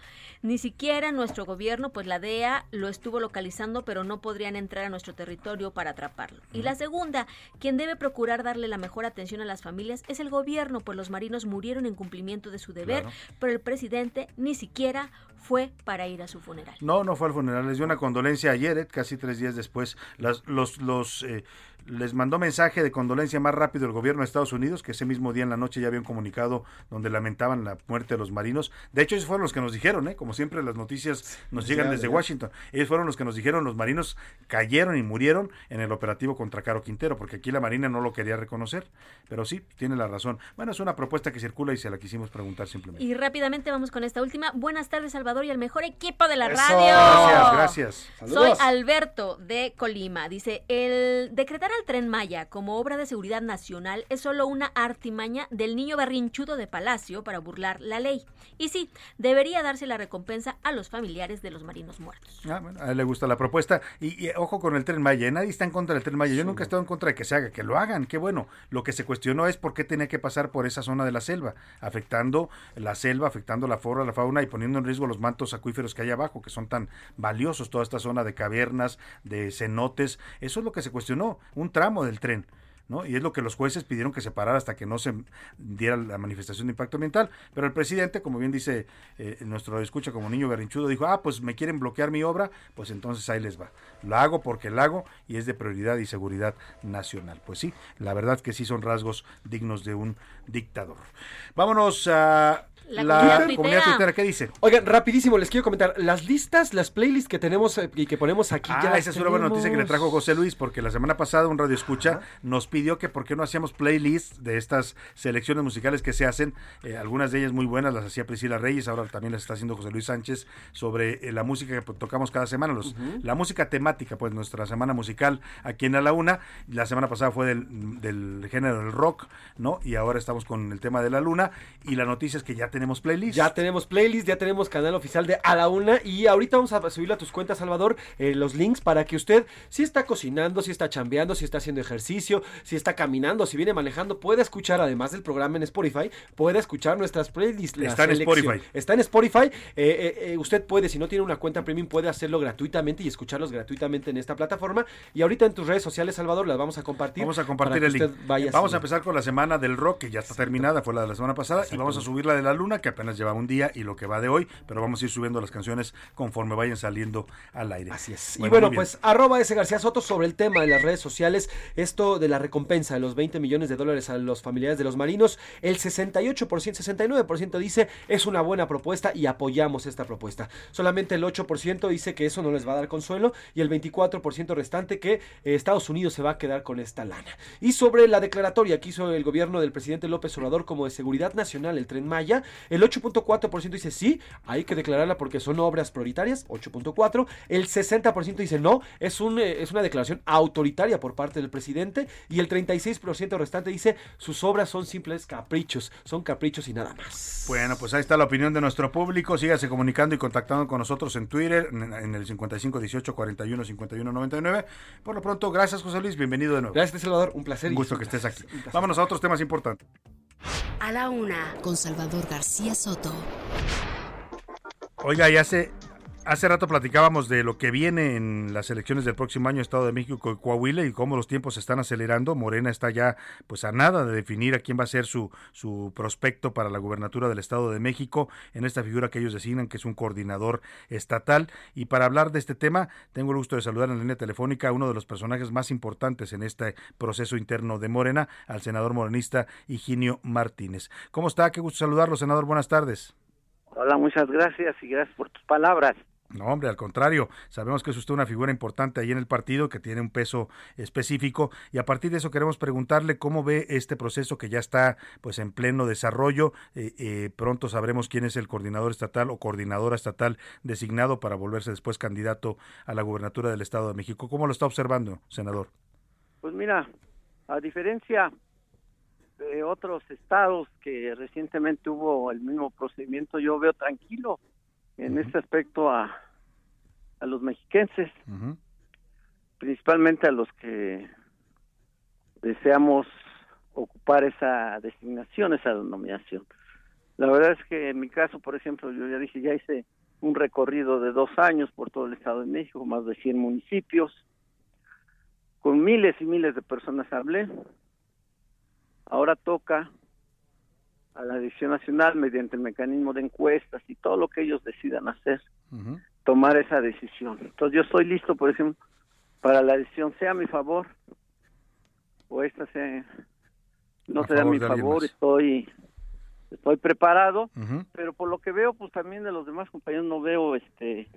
Ni siquiera nuestro gobierno, pues la DEA lo estuvo localizando, pero no podrían entrar a nuestro territorio para atraparlo. Y la segunda, quien debe procurar darle la mejor atención a las familias es el gobierno, pues los marinos murieron en cumplimiento de su deber,
Claro.
pero el presidente ni siquiera fue para ir a su funeral.
No, no fue al funeral. Les dio una condolencia ayer, eh, casi tres días después. Las- los, los, eh, les mandó mensaje de condolencia más rápido el gobierno de Estados Unidos, que ese mismo día en la noche ya había un comunicado donde lamentaban la muerte de los marinos. De hecho, ellos fueron los que nos dijeron, ¿eh? como siempre las noticias nos llegan desde. Washington. Ellos fueron los que nos dijeron los marinos cayeron y murieron en el operativo contra Caro Quintero, porque aquí la Marina no lo quería reconocer. Pero sí, tiene la razón. Bueno, es una propuesta que circula y se la quisimos preguntar simplemente.
Y rápidamente vamos con esta última. Buenas tardes, Salvador, y al mejor equipo de la
Eso.
radio.
Gracias, gracias.
Soy. Alberto de Colima. Dice, el decretar al tren Maya como obra de seguridad nacional es solo una artimaña del niño berrinchudo de Palacio para burlar la ley. Y sí, debería darse la recompensa a los familiares de los marinos muertos.
Ah, bueno, a él le gusta la propuesta. Y, y ojo con el tren Maya. Nadie está en contra del tren Maya. Yo nunca he estado en contra de que se haga, que lo hagan. Qué bueno. Lo que se cuestionó es por qué tenía que pasar por esa zona de la selva, afectando la selva, afectando la flora, la fauna y poniendo en riesgo los mantos acuíferos que hay abajo, que son tan valiosos. Toda esta zona de cavernas, de cenotes. Eso es lo que se cuestionó. Un tramo del tren. ¿no? Y es lo que los jueces pidieron que se parara hasta que no se diera la manifestación de impacto ambiental. Pero el presidente, como bien dice eh, nuestro escucha como niño berrinchudo, dijo, ah, pues me quieren bloquear mi obra, pues entonces ahí les va. Lo hago porque lo hago y es de prioridad y seguridad nacional. Pues sí, la verdad que sí son rasgos dignos de un dictador. Vámonos a
La
la,
comunidad
comunidad,
tuitera.
¿Qué dice?
Oigan, rapidísimo, les quiero comentar. Las listas, las playlists que tenemos eh, y que ponemos aquí
Ah,
ya.
esa es una buena noticia que le trajo José Luis, porque la semana pasada un radio escucha nos pidió que por qué no hacíamos playlists de estas selecciones musicales que se hacen, eh, algunas de ellas muy buenas, las hacía Priscila Reyes, ahora también las está haciendo José Luis Sánchez, sobre eh, la música que tocamos cada semana, los, la música temática, pues nuestra semana musical aquí en A la Una, la semana pasada fue del, del género del rock, ¿no? Y ahora estamos con el tema de la luna, y la noticia es que ya tenemos
Ya tenemos playlist, ya tenemos canal oficial de A la Una y ahorita vamos a subirle a tus cuentas, Salvador, eh, los links para que usted, si está cocinando, si está chambeando, si está haciendo ejercicio, si está caminando, si viene manejando, pueda escuchar, además del programa en Spotify, pueda escuchar nuestras playlists. la
Está en. Spotify.
Está en Spotify. Eh, eh, usted puede, si no tiene una cuenta premium, puede hacerlo gratuitamente y escucharlos gratuitamente en esta plataforma. Y ahorita en tus redes sociales, Salvador, las vamos a compartir.
Vamos a compartir el link.
vaya
Vamos a empezar con la semana del rock, que ya está terminada, fue la de la semana pasada, y vamos a subir la de la luna, que apenas lleva un día y lo que va de hoy, pero vamos a ir subiendo las canciones conforme vayan saliendo al aire. Así
es. y bueno, pues arroba ese García Soto sobre el tema de las redes sociales, esto de la recompensa de los 20 millones de dólares a los familiares de los marinos, el 68%, 69% dice es una buena propuesta y apoyamos esta propuesta. Solamente el 8% dice que eso no les va a dar consuelo y el 24% restante que eh, Estados Unidos se va a quedar con esta lana. Y sobre la declaratoria que hizo el gobierno del presidente López Obrador como de seguridad nacional, el tren Maya, el 8.4% dice sí, hay que declararla porque son obras prioritarias, 8.4%, el 60% dice no, es, un, eh, es una declaración autoritaria por parte del presidente y el 36% restante dice sus obras son simples caprichos, son caprichos y nada más.
Bueno, pues ahí está la opinión de nuestro público. Sígase comunicando y contactando con nosotros en Twitter, en, en el 55 18 41 51 99. Por lo pronto, gracias José Luis, bienvenido de nuevo.
Gracias, Salvador, un placer.
Un gusto que estés aquí. Vámonos a otros temas importantes.
A la una, con Salvador García Soto.
Oiga, ya hace, hace rato platicábamos de lo que viene en las elecciones del próximo año, Estado de México y Coahuila, y cómo los tiempos se están acelerando. Morena está ya pues a nada de definir a quién va a ser su, su prospecto para la gubernatura del Estado de México, en esta figura que ellos designan, que es un coordinador estatal. Y para hablar de este tema, tengo el gusto de saludar en la línea telefónica a uno de los personajes más importantes en este proceso interno de Morena, al senador morenista Higinio Martínez. ¿Cómo está? Qué gusto saludarlo, senador. Buenas tardes.
Hola, muchas gracias y gracias por tus palabras.
No, hombre, al contrario, sabemos que es usted una figura importante ahí en el partido, que tiene un peso específico, y a partir de eso queremos preguntarle cómo ve este proceso que ya está pues en pleno desarrollo. Eh, eh, pronto sabremos quién es el coordinador estatal o coordinadora estatal designado para volverse después candidato a la gubernatura del Estado de México. ¿Cómo lo está observando, senador?
Pues mira, a diferencia de otros estados que recientemente hubo el mismo procedimiento, yo veo tranquilo en este aspecto a, a los mexiquenses, principalmente a los que deseamos ocupar esa designación, esa denominación. La verdad es que en mi caso, por ejemplo, yo ya dije, ya hice un recorrido de dos años por todo el Estado de México, más de 100 municipios, con miles y miles de personas hablé. Ahora toca a la Dirección Nacional, mediante el mecanismo de encuestas y todo lo que ellos decidan hacer, tomar esa decisión. Entonces yo estoy listo, por ejemplo, para la decisión, sea a mi favor o esta sea no
A
sea a mi favor, estoy estoy preparado, pero por lo que veo, pues también de los demás compañeros no veo, este,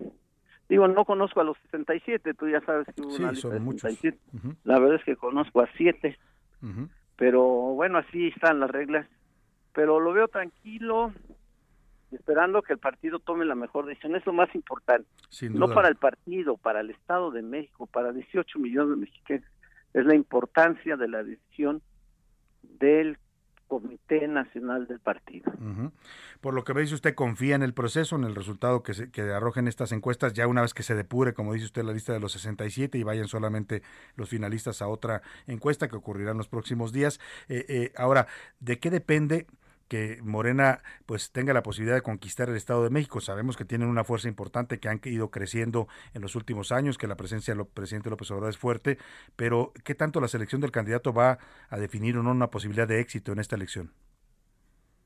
digo, no conozco a los 67, tú ya sabes que hubo
Sí,
una lista
son
de
muchos.
67.
Ujú.
La verdad es que conozco a siete,
Ujú.
pero bueno, así están las reglas. Pero lo veo tranquilo, esperando que el partido tome la mejor decisión. Es lo más importante. No para el partido, para el Estado de México, para 18 millones de mexicanos. Es la importancia de la decisión del Comité Nacional del Partido.
Por lo que me dice usted, confía en el proceso, en el resultado que, se, que arrojen estas encuestas, ya una vez que se depure, como dice usted, la lista de los 67 y vayan solamente los finalistas a otra encuesta que ocurrirá en los próximos días. Eh, eh, ahora, ¿de qué depende? Que Morena pues tenga la posibilidad de conquistar el Estado de México. Sabemos que tienen una fuerza importante que han ido creciendo en los últimos años, que la presencia del presidente López Obrador es fuerte, pero ¿qué tanto la selección del candidato va a definir o no una posibilidad de éxito en esta elección?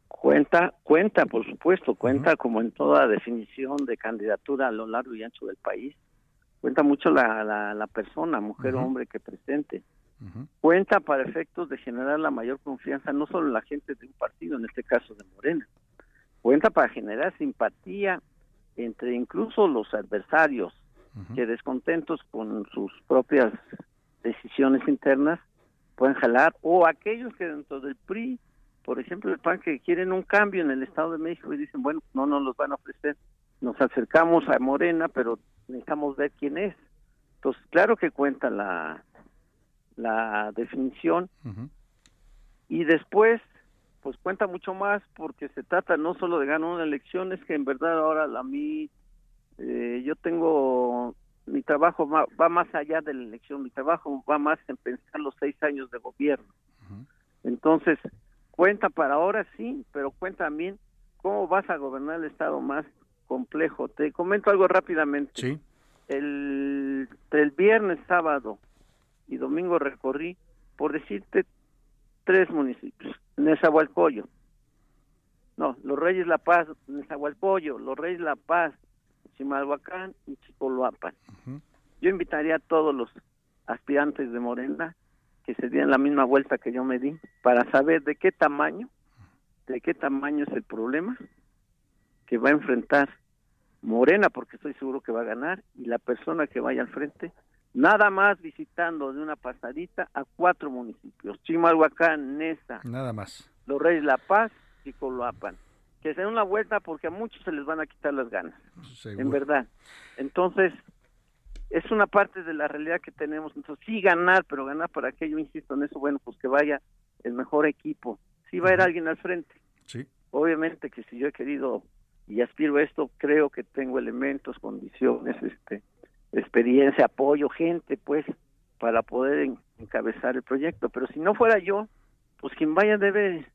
Cuenta, cuenta, por supuesto, cuenta como en toda definición de candidatura a lo largo y ancho del país. Cuenta mucho la, la, la persona, mujer o hombre que presente. Cuenta para efectos de generar la mayor confianza, no solo en la gente de un partido, en este caso de Morena. Cuenta para generar simpatía entre incluso los adversarios que descontentos con sus propias decisiones internas pueden jalar o aquellos que dentro del PRI, por ejemplo el PAN que quieren un cambio en el Estado de México y dicen, bueno, no nos los van a ofrecer. Nos acercamos a Morena, pero necesitamos ver quién es. Entonces, claro que cuenta la la definición y después pues cuenta mucho más porque se trata no solo de ganar una elección, es que en verdad ahora a mí eh, yo tengo mi trabajo va, va más allá de la elección, mi trabajo va más en pensar los seis años de gobierno. Entonces, cuenta para ahora sí, pero cuenta también cómo vas a gobernar el Estado más complejo. Te comento algo rápidamente.
Sí.
El, el viernes, sábado y domingo recorrí, por decirte, tres municipios. Nezahualcóyotl, no, Los Reyes La Paz, Nezahualcóyotl, Los Reyes La Paz, Chimalhuacán y Chicoloapan. Yo invitaría a todos los aspirantes de Morena que se dieran la misma vuelta que yo me di para saber de qué tamaño, de qué tamaño es el problema que va a enfrentar Morena, porque estoy seguro que va a ganar, y la persona que vaya al frente, nada más visitando de una pasadita a cuatro municipios, Chimalhuacán, Neza,
Nada más.
Los Reyes La Paz y Coloapan. Que se den una vuelta porque a muchos se les van a quitar las ganas,
Seguro.
en verdad. Entonces, es una parte de la realidad que tenemos. Entonces, sí ganar, pero ganar para que yo insisto en eso, bueno, pues que vaya el mejor equipo. Sí va a ir alguien al frente.
Sí.
Obviamente que si yo he querido y aspiro a esto, creo que tengo elementos, condiciones, este, experiencia, apoyo, gente, pues, para poder en- encabezar el proyecto. Pero si no fuera yo, pues quien vaya debe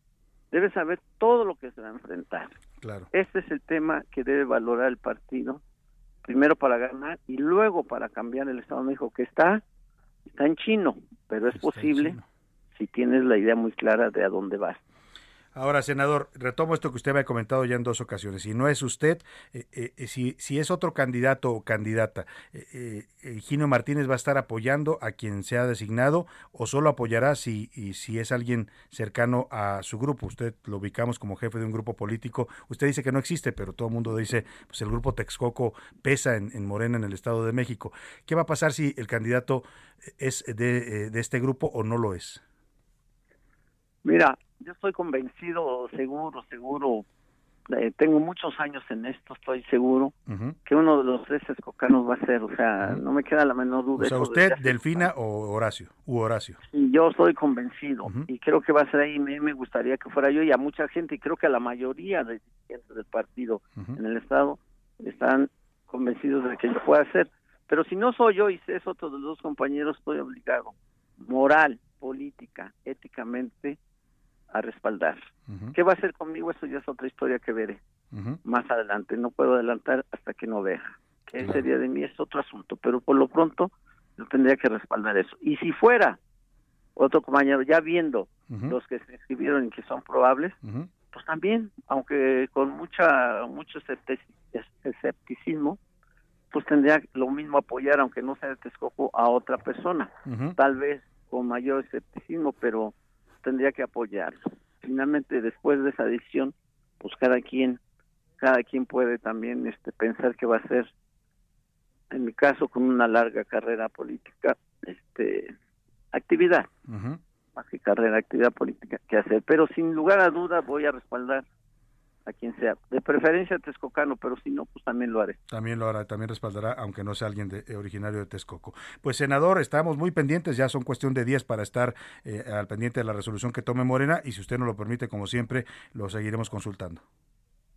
debe saber todo lo que se va a enfrentar.
Claro.
Este es el tema que debe valorar el partido, primero para ganar y luego para cambiar el Estado de México, que está, está en chino, pero es posible si tienes la idea muy clara de a dónde vas.
Ahora, senador, retomo esto que usted me ha comentado ya en dos ocasiones. Si no es usted, eh, eh, si, si es otro candidato o candidata, eh, eh, eh, Gino Martínez va a estar apoyando a quien sea designado o solo apoyará si, y si es alguien cercano a su grupo. Usted lo ubicamos como jefe de un grupo político. Usted dice que no existe, pero todo el mundo dice, pues el grupo Texcoco pesa en, en Morena, en el Estado de México. ¿Qué va a pasar si el candidato es de, eh, de este grupo o no lo es?
Mira, yo estoy convencido, seguro, seguro, eh, tengo muchos años en esto, estoy seguro que uno de los tres escocanos va a ser, o sea, no me queda la menor duda.
O sea, usted, Delfina o Horacio, u Horacio.
Sí, yo estoy convencido y creo que va a ser ahí, me, me gustaría que fuera yo y a mucha gente y creo que a la mayoría de dirigentes del partido en el estado están convencidos de que yo pueda ser, pero si no soy yo y es otro de los dos compañeros, estoy obligado, moral, política, éticamente, a respaldar. ¿Qué va a hacer conmigo? Eso ya es otra historia que veré más adelante. No puedo adelantar hasta que no vea. ¿Qué sería de mí? Es otro asunto, pero por lo pronto yo tendría que respaldar eso. Y si fuera otro compañero, ya viendo los que se escribieron y que son probables, pues también, aunque con mucha mucho esceptici- escepticismo, pues tendría lo mismo apoyar, aunque no sea de Texcoco, a otra persona. Tal vez con mayor escepticismo, pero tendría que apoyarlo. Finalmente, después de esa decisión, pues cada quien, cada quien puede también este, pensar que va a ser, en mi caso, con una larga carrera política, este, actividad, más que carrera, actividad política que hacer. Pero sin lugar a duda voy a respaldar a quien sea, de preferencia texcocano, pero si no, pues también lo haré.
También lo hará, también respaldará, aunque no sea alguien de, eh, originario de Texcoco. Pues senador, estamos muy pendientes, ya son cuestión de días para estar eh, al pendiente de la resolución que tome Morena y si usted nos lo permite, como siempre, lo seguiremos consultando.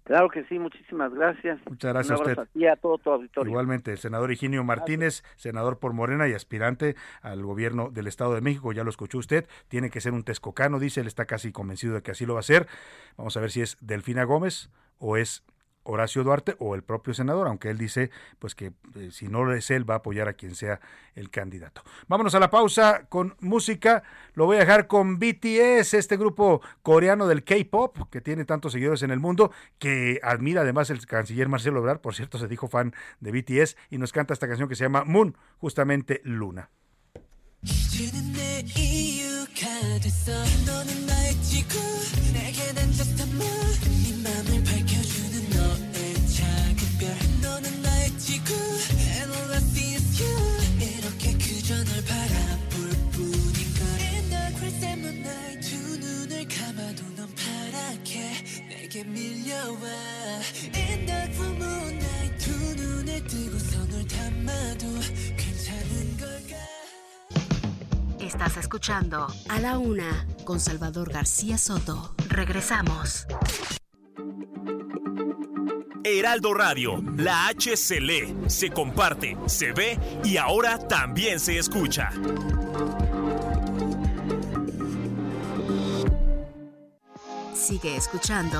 Claro que sí, muchísimas gracias.
Muchas gracias
Un
a usted.
ti y a todo tu auditorio.
Igualmente, el senador Higinio Martínez, senador por Morena y aspirante al gobierno del Estado de México, ya lo escuchó usted, tiene que ser un texcocano, dice, él está casi convencido de que así lo va a ser. Vamos a ver si es Delfina Gómez o es Horacio Duarte o el propio senador, aunque él dice pues que eh, si no es él va a apoyar a quien sea el candidato. Vámonos a la pausa con música. Lo voy a dejar con BTS, este grupo coreano del K-pop que tiene tantos seguidores en el mundo, que admira además el canciller Marcelo Obrador, por cierto, se dijo fan de BTS y nos canta esta canción que se llama Moon, justamente Luna.
내게 밀려와 In the full moonlight 두 눈을 뜨고서 널 담아도 괜찮은 걸까
Estás escuchando A la Una con Salvador García Soto. Regresamos.
Heraldo Radio, la H se lee, se comparte, se ve y ahora también se escucha.
Sigue escuchando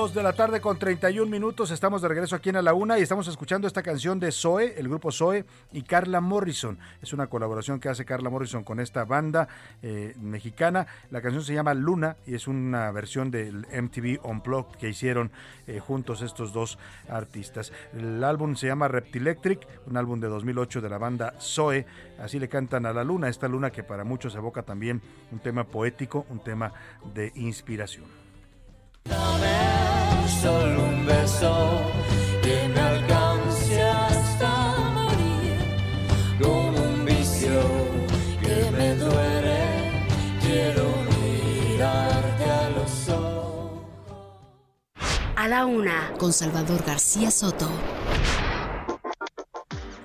Dos de la tarde con 31 minutos, estamos de regreso aquí en A la Una y estamos escuchando esta canción de Zoe, el grupo Zoe y Carla Morrison. Es una colaboración que hace Carla Morrison con esta banda eh, mexicana. La canción se llama Luna y es una versión del MTV Unplugged que hicieron eh, juntos estos dos artistas. El álbum se llama Reptilectric, un álbum de 2008 de la banda Zoe. Así le cantan a la luna, esta luna que para muchos evoca también un tema poético, un tema de inspiración.
Dame solo un beso que me alcance hasta morir con un vicio que me duele. Quiero mirarte a los ojos.
A la una, con Salvador García Soto.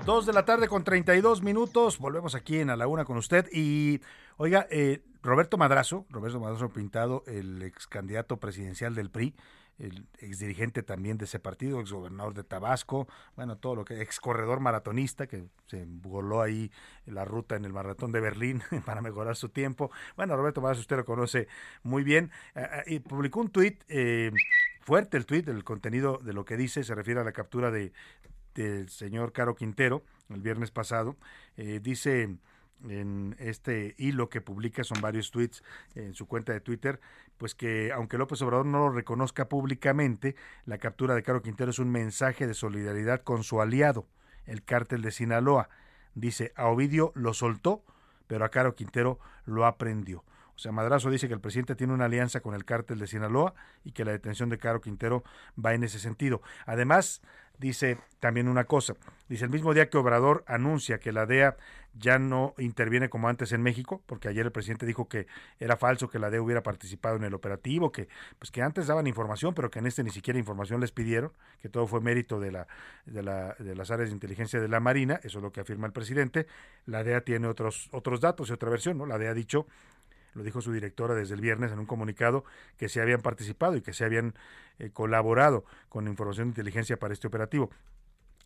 Dos de la tarde con 32 minutos. Volvemos aquí en A la Una con usted. Y, oiga, eh, Roberto Madrazo, Roberto Madrazo Pintado, el ex candidato presidencial del PRI, el ex dirigente también de ese partido, ex gobernador de Tabasco, bueno, todo lo que, ex corredor maratonista que se voló ahí la ruta en el maratón de Berlín para mejorar su tiempo. Bueno, Roberto Madrazo, usted lo conoce muy bien. y publicó un tuit, eh, fuerte el tuit, el contenido de lo que dice, se refiere a la captura de del señor Caro Quintero el viernes pasado. Eh, dice en este hilo que publica, son varios tweets en su cuenta de Twitter, pues que aunque López Obrador no lo reconozca públicamente, la captura de Caro Quintero es un mensaje de solidaridad con su aliado, el cártel de Sinaloa. Dice, a Ovidio lo soltó, pero a Caro Quintero lo aprendió. O sea, Madrazo dice que el presidente tiene una alianza con el cártel de Sinaloa y que la detención de Caro Quintero va en ese sentido. Además, dice también una cosa. Dice, el mismo día que Obrador anuncia que la DEA ya no interviene como antes en México, porque ayer el presidente dijo que era falso que la DEA hubiera participado en el operativo, que pues que antes daban información, pero que en este ni siquiera información les pidieron, que todo fue mérito de la de, la, de las áreas de inteligencia de la Marina, eso es lo que afirma el presidente. La DEA tiene otros otros datos y otra versión, ¿no? La DEA ha dicho lo dijo su directora desde el viernes en un comunicado, que se habían participado y que se habían eh, colaborado con información de inteligencia para este operativo.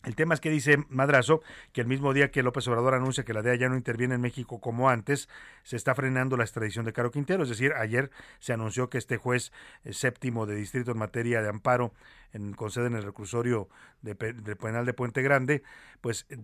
El tema es que dice Madrazo que el mismo día que López Obrador anuncia que la DEA ya no interviene en México como antes, se está frenando la extradición de Caro Quintero. Es decir, ayer se anunció que este juez eh, séptimo de distrito en materia de amparo en, con sede en el reclusorio de, del penal de Puente Grande, pues eh,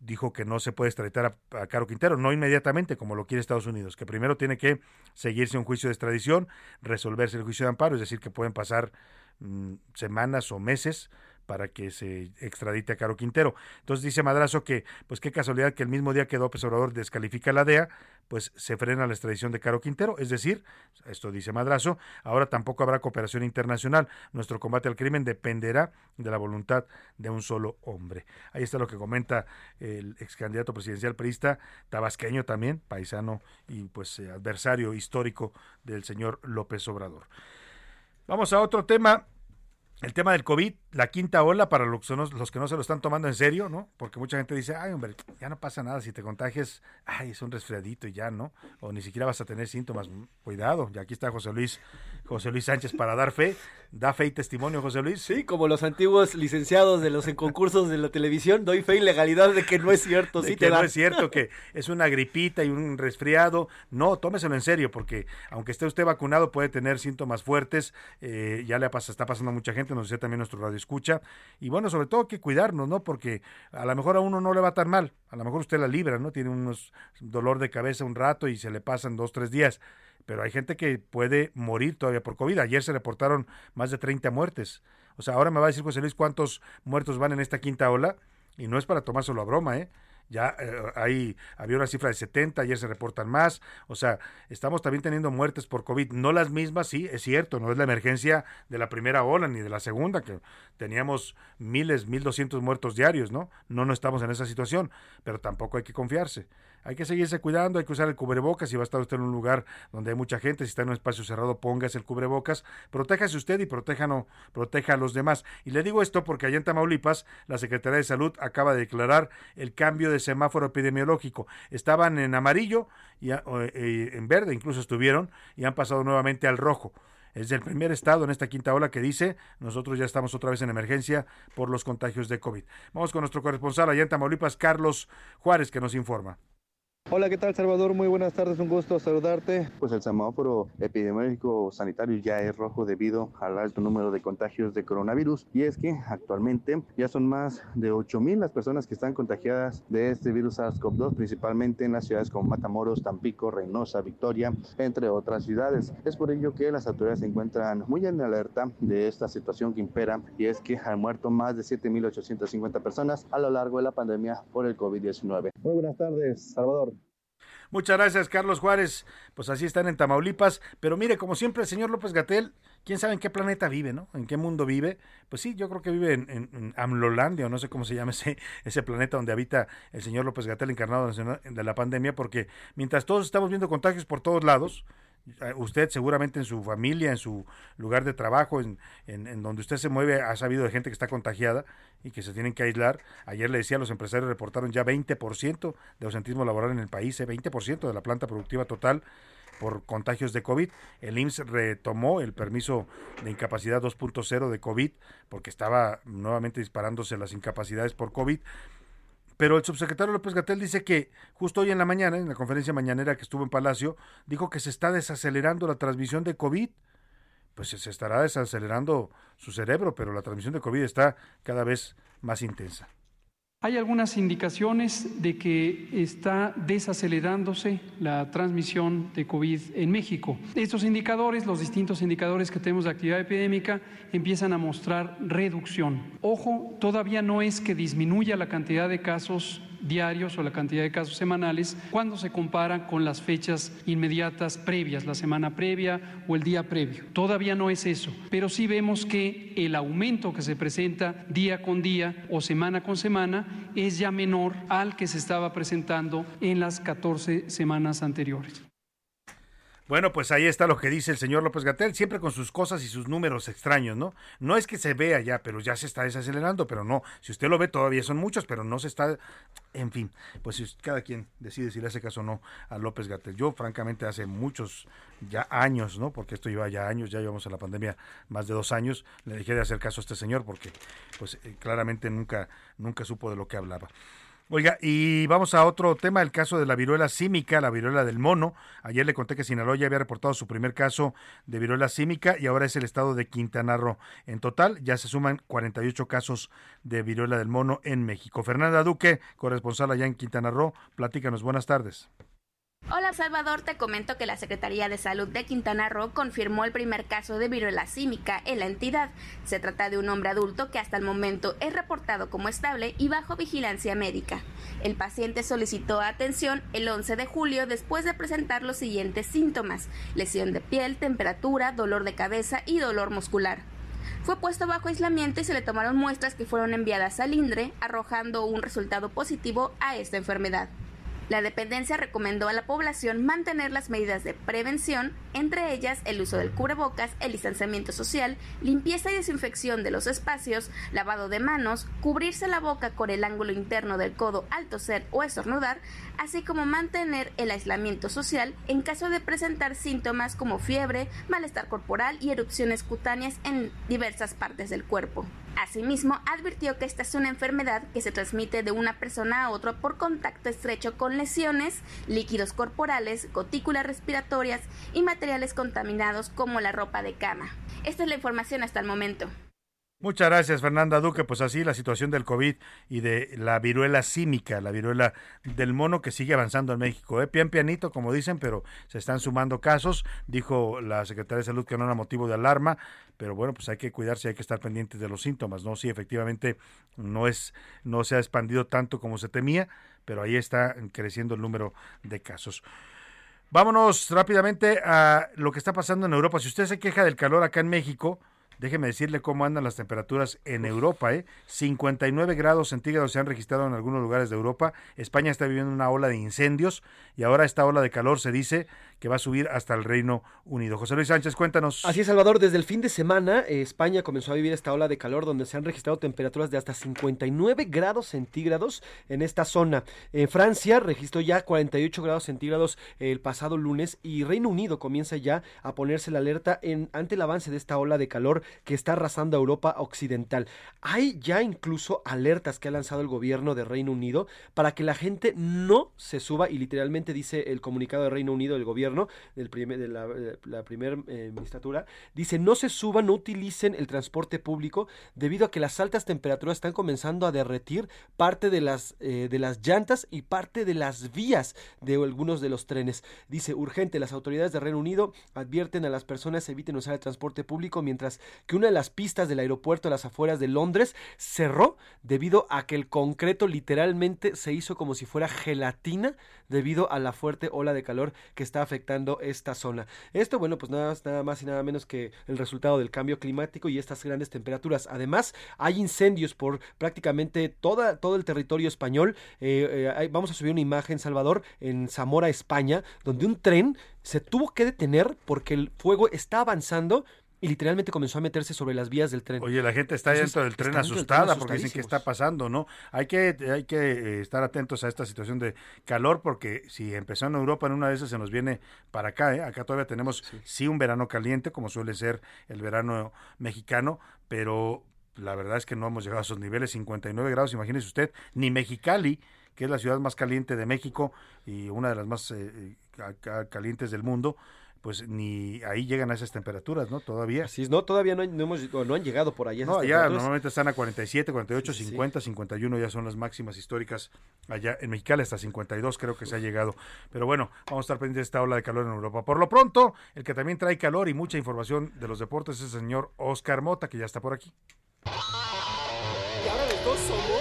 dijo, que no se puede extraditar a, a Caro Quintero, no inmediatamente como lo quiere Estados Unidos, que primero tiene que seguirse un juicio de extradición, resolverse el juicio de amparo, es decir, que pueden pasar mm, semanas o meses para que se extradite a Caro Quintero. Entonces dice Madrazo que, pues qué casualidad que el mismo día que López Obrador descalifica a la DEA, pues se frena la extradición de Caro Quintero. Es decir, esto dice Madrazo, ahora tampoco habrá cooperación internacional. Nuestro combate al crimen dependerá de la voluntad de un solo hombre. Ahí está lo que comenta el ex candidato presidencial priista, tabasqueño también, paisano y pues adversario histórico del señor López Obrador. Vamos a otro tema. El tema del COVID, la quinta ola para los que, no, los que no se lo están tomando en serio, ¿no? Porque mucha gente dice, ay, hombre, ya no pasa nada, si te contagias, ay, es un resfriadito y ya, ¿no? O ni siquiera vas a tener síntomas. Cuidado, y aquí está José Luis, José Luis Sánchez para dar fe. Da fe y testimonio, José Luis.
Sí, como los antiguos licenciados de los en concursos de la televisión, doy fe y legalidad de que no es cierto,
de
sí
que
te
no
da.
es cierto que es una gripita y un resfriado. No, tómeselo en serio, porque aunque esté usted vacunado, puede tener síntomas fuertes. eh, ya le ha pas- está pasando a mucha gente, nos decía también nuestro radio escucha. Y bueno, sobre todo hay que cuidarnos, ¿no? Porque a lo mejor a uno no le va tan mal. A lo mejor usted la libra, ¿no? Tiene unos dolor de cabeza un rato y se le pasan dos, tres días. Pero hay gente que puede morir todavía por COVID. Ayer se reportaron más de 30 muertes. O sea, ahora me va a decir José Luis cuántos muertos van en esta quinta ola. Y no es para tomárselo a broma, ¿eh? Ya eh, ahí había una cifra de 70, ayer se reportan más. O sea, estamos también teniendo muertes por COVID. No las mismas, sí, es cierto, no es la emergencia de la primera ola ni de la segunda, que teníamos miles, mil doscientos muertos diarios, ¿no? No, no estamos en esa situación, pero tampoco hay que confiarse. Hay que seguirse cuidando, hay que usar el cubrebocas. Si va a estar usted en un lugar donde hay mucha gente, si está en un espacio cerrado, póngase el cubrebocas. Protéjase usted y protéjano, proteja a los demás. Y le digo esto porque allá en Tamaulipas, la Secretaría de Salud acaba de declarar el cambio de semáforo epidemiológico. Estaban en amarillo y eh, en verde, incluso estuvieron, y han pasado nuevamente al rojo. Es el primer estado en esta quinta ola que dice, nosotros ya estamos otra vez en emergencia por los contagios de COVID. Vamos con nuestro corresponsal allá en Tamaulipas, Carlos Juárez, que nos informa.
Hola, ¿qué tal Salvador? Muy buenas tardes, un gusto saludarte. Pues el semáforo epidemiológico sanitario ya es rojo debido al alto número de contagios de coronavirus y es que actualmente ya son más de 8.000 las personas que están contagiadas de este virus SARS-CoV-2, principalmente en las ciudades como Matamoros, Tampico, Reynosa, Victoria, entre otras ciudades. Es por ello que las autoridades se encuentran muy en alerta de esta situación que impera y es que han muerto más de 7.850 personas a lo largo de la pandemia por el COVID-19. Muy buenas tardes, Salvador.
Muchas gracias, Carlos Juárez. Pues así están en Tamaulipas. Pero mire, como siempre, el señor López Gatel, quién sabe en qué planeta vive, ¿no? En qué mundo vive. Pues sí, yo creo que vive en, en- Amlolandia, o no sé cómo se llama ese, ese planeta donde habita el señor López Gatel, encarnado de la pandemia, porque mientras todos estamos viendo contagios por todos lados, usted seguramente en su familia, en su lugar de trabajo, en, en, en donde usted se mueve, ha sabido de gente que está contagiada y que se tienen que aislar. Ayer le decía, los empresarios reportaron ya 20% de ausentismo laboral en el país, eh, 20% de la planta productiva total por contagios de COVID. El IMSS retomó el permiso de incapacidad 2.0 de COVID porque estaba nuevamente disparándose las incapacidades por COVID. Pero el subsecretario López Gatel dice que justo hoy en la mañana, en la conferencia mañanera que estuvo en Palacio, dijo que se está desacelerando la transmisión de COVID. Pues se estará desacelerando su cerebro, pero la transmisión de COVID está cada vez más intensa.
Hay algunas indicaciones de que está desacelerándose la transmisión de COVID en México. Estos indicadores, los distintos indicadores que tenemos de actividad epidémica, empiezan a mostrar reducción. Ojo, todavía no es que disminuya la cantidad de casos diarios o la cantidad de casos semanales cuando se compara con las fechas inmediatas previas, la semana previa o el día previo. Todavía no es eso, pero sí vemos que el aumento que se presenta día con día o semana con semana es ya menor al que se estaba presentando en las 14 semanas anteriores.
Bueno, pues ahí está lo que dice el señor López Gatel, siempre con sus cosas y sus números extraños, ¿no? No es que se vea ya, pero ya se está desacelerando, pero no, si usted lo ve todavía son muchos, pero no se está, en fin, pues cada quien decide si le hace caso o no a López Gatel. Yo, francamente, hace muchos ya años, ¿no? Porque esto lleva ya años, ya llevamos a la pandemia más de dos años, le dejé de hacer caso a este señor porque, pues, eh, claramente nunca, nunca supo de lo que hablaba. Oiga, y vamos a otro tema, el caso de la viruela símica, la viruela del mono. Ayer le conté que Sinaloa ya había reportado su primer caso de viruela símica y ahora es el estado de Quintana Roo. En total ya se suman 48 casos de viruela del mono en México. Fernanda Duque, corresponsal allá en Quintana Roo, platícanos, buenas tardes.
Hola Salvador, te comento que la Secretaría de Salud de Quintana Roo confirmó el primer caso de viruela símica en la entidad. Se trata de un hombre adulto que hasta el momento es reportado como estable y bajo vigilancia médica. El paciente solicitó atención el 11 de julio después de presentar los siguientes síntomas: lesión de piel, temperatura, dolor de cabeza y dolor muscular. Fue puesto bajo aislamiento y se le tomaron muestras que fueron enviadas al INDRE, arrojando un resultado positivo a esta enfermedad. La dependencia recomendó a la población mantener las medidas de prevención, entre ellas el uso del cubrebocas, el distanciamiento social, limpieza y desinfección de los espacios, lavado de manos, cubrirse la boca con el ángulo interno del codo al toser o estornudar, así como mantener el aislamiento social en caso de presentar síntomas como fiebre, malestar corporal y erupciones cutáneas en diversas partes del cuerpo. Asimismo, advirtió que esta es una enfermedad que se transmite de una persona a otra por contacto estrecho con lesiones, líquidos corporales, gotículas respiratorias y materiales contaminados como la ropa de cama. Esta es la información hasta el momento.
Muchas gracias, Fernanda Duque. Pues así la situación del COVID y de la viruela símica, la viruela del mono que sigue avanzando en México. ¿eh? Pian pianito, como dicen, pero se están sumando casos. Dijo la Secretaría de Salud que no era motivo de alarma, pero bueno, pues hay que cuidarse, hay que estar pendientes de los síntomas, ¿no? Sí, efectivamente no es, no se ha expandido tanto como se temía, pero ahí está creciendo el número de casos. Vámonos rápidamente a lo que está pasando en Europa. Si usted se queja del calor acá en México, Déjeme decirle cómo andan las temperaturas en Europa. ¿eh? 59 grados centígrados se han registrado en algunos lugares de Europa. España está viviendo una ola de incendios y ahora esta ola de calor se dice que va a subir hasta el Reino Unido. José Luis Sánchez, cuéntanos.
Así es, Salvador. Desde el fin de semana, eh, España comenzó a vivir esta ola de calor donde se han registrado temperaturas de hasta 59 grados centígrados en esta zona. En Francia registró ya 48 grados centígrados el pasado lunes y Reino Unido comienza ya a ponerse la alerta en, ante el avance de esta ola de calor que está arrasando a Europa Occidental. Hay ya incluso alertas que ha lanzado el gobierno de Reino Unido para que la gente no se suba y literalmente dice el comunicado de Reino Unido del gobierno del primer, de la, primera eh, ministratura, dice no se suban, no utilicen el transporte público debido a que las altas temperaturas están comenzando a derretir parte de las, eh, de las llantas y parte de las vías de algunos de los trenes. Dice urgente, las autoridades de Reino Unido advierten a las personas eviten usar el transporte público mientras que una de las pistas del aeropuerto a las afueras de Londres cerró debido a que el concreto literalmente se hizo como si fuera gelatina debido a la fuerte ola de calor que está afectando esta zona. Esto, bueno, pues nada, más- nada más y nada menos que el resultado del cambio climático y estas grandes temperaturas. Además, hay incendios por prácticamente toda, todo el territorio español. Eh, eh, vamos a subir una imagen, Salvador, en Zamora, España, donde un tren se tuvo que detener porque el fuego está avanzando y literalmente comenzó a meterse sobre las vías del tren.
Oye, la gente está
Entonces,
dentro del tren
del
asustada porque dicen que está pasando, ¿no? Hay que, hay que eh, estar atentos a esta situación de calor porque si empezó en Europa en una de esas se nos viene para acá, ¿eh? Acá todavía tenemos sí. un verano caliente como suele ser el verano mexicano, pero la verdad es que no hemos llegado a esos niveles, 59 grados, imagínese usted, ni Mexicali, que es la ciudad más caliente de México y una de las más eh, ca- calientes del mundo, pues ni ahí llegan a esas temperaturas, ¿no? Todavía.
Así es, no, todavía no, han- no hemos, no han llegado por allá.
No, ya normalmente están a 47, 48,
Sí, sí.
50, 51 ya son las máximas históricas allá en Mexicali, hasta 52 creo que se ha llegado. Pero bueno, vamos a estar pendientes de esta ola de calor en Europa. Por lo pronto, el que también trae calor y mucha información de los deportes es el señor Oscar Mota, que ya está por aquí.
Y ahora los dos somos.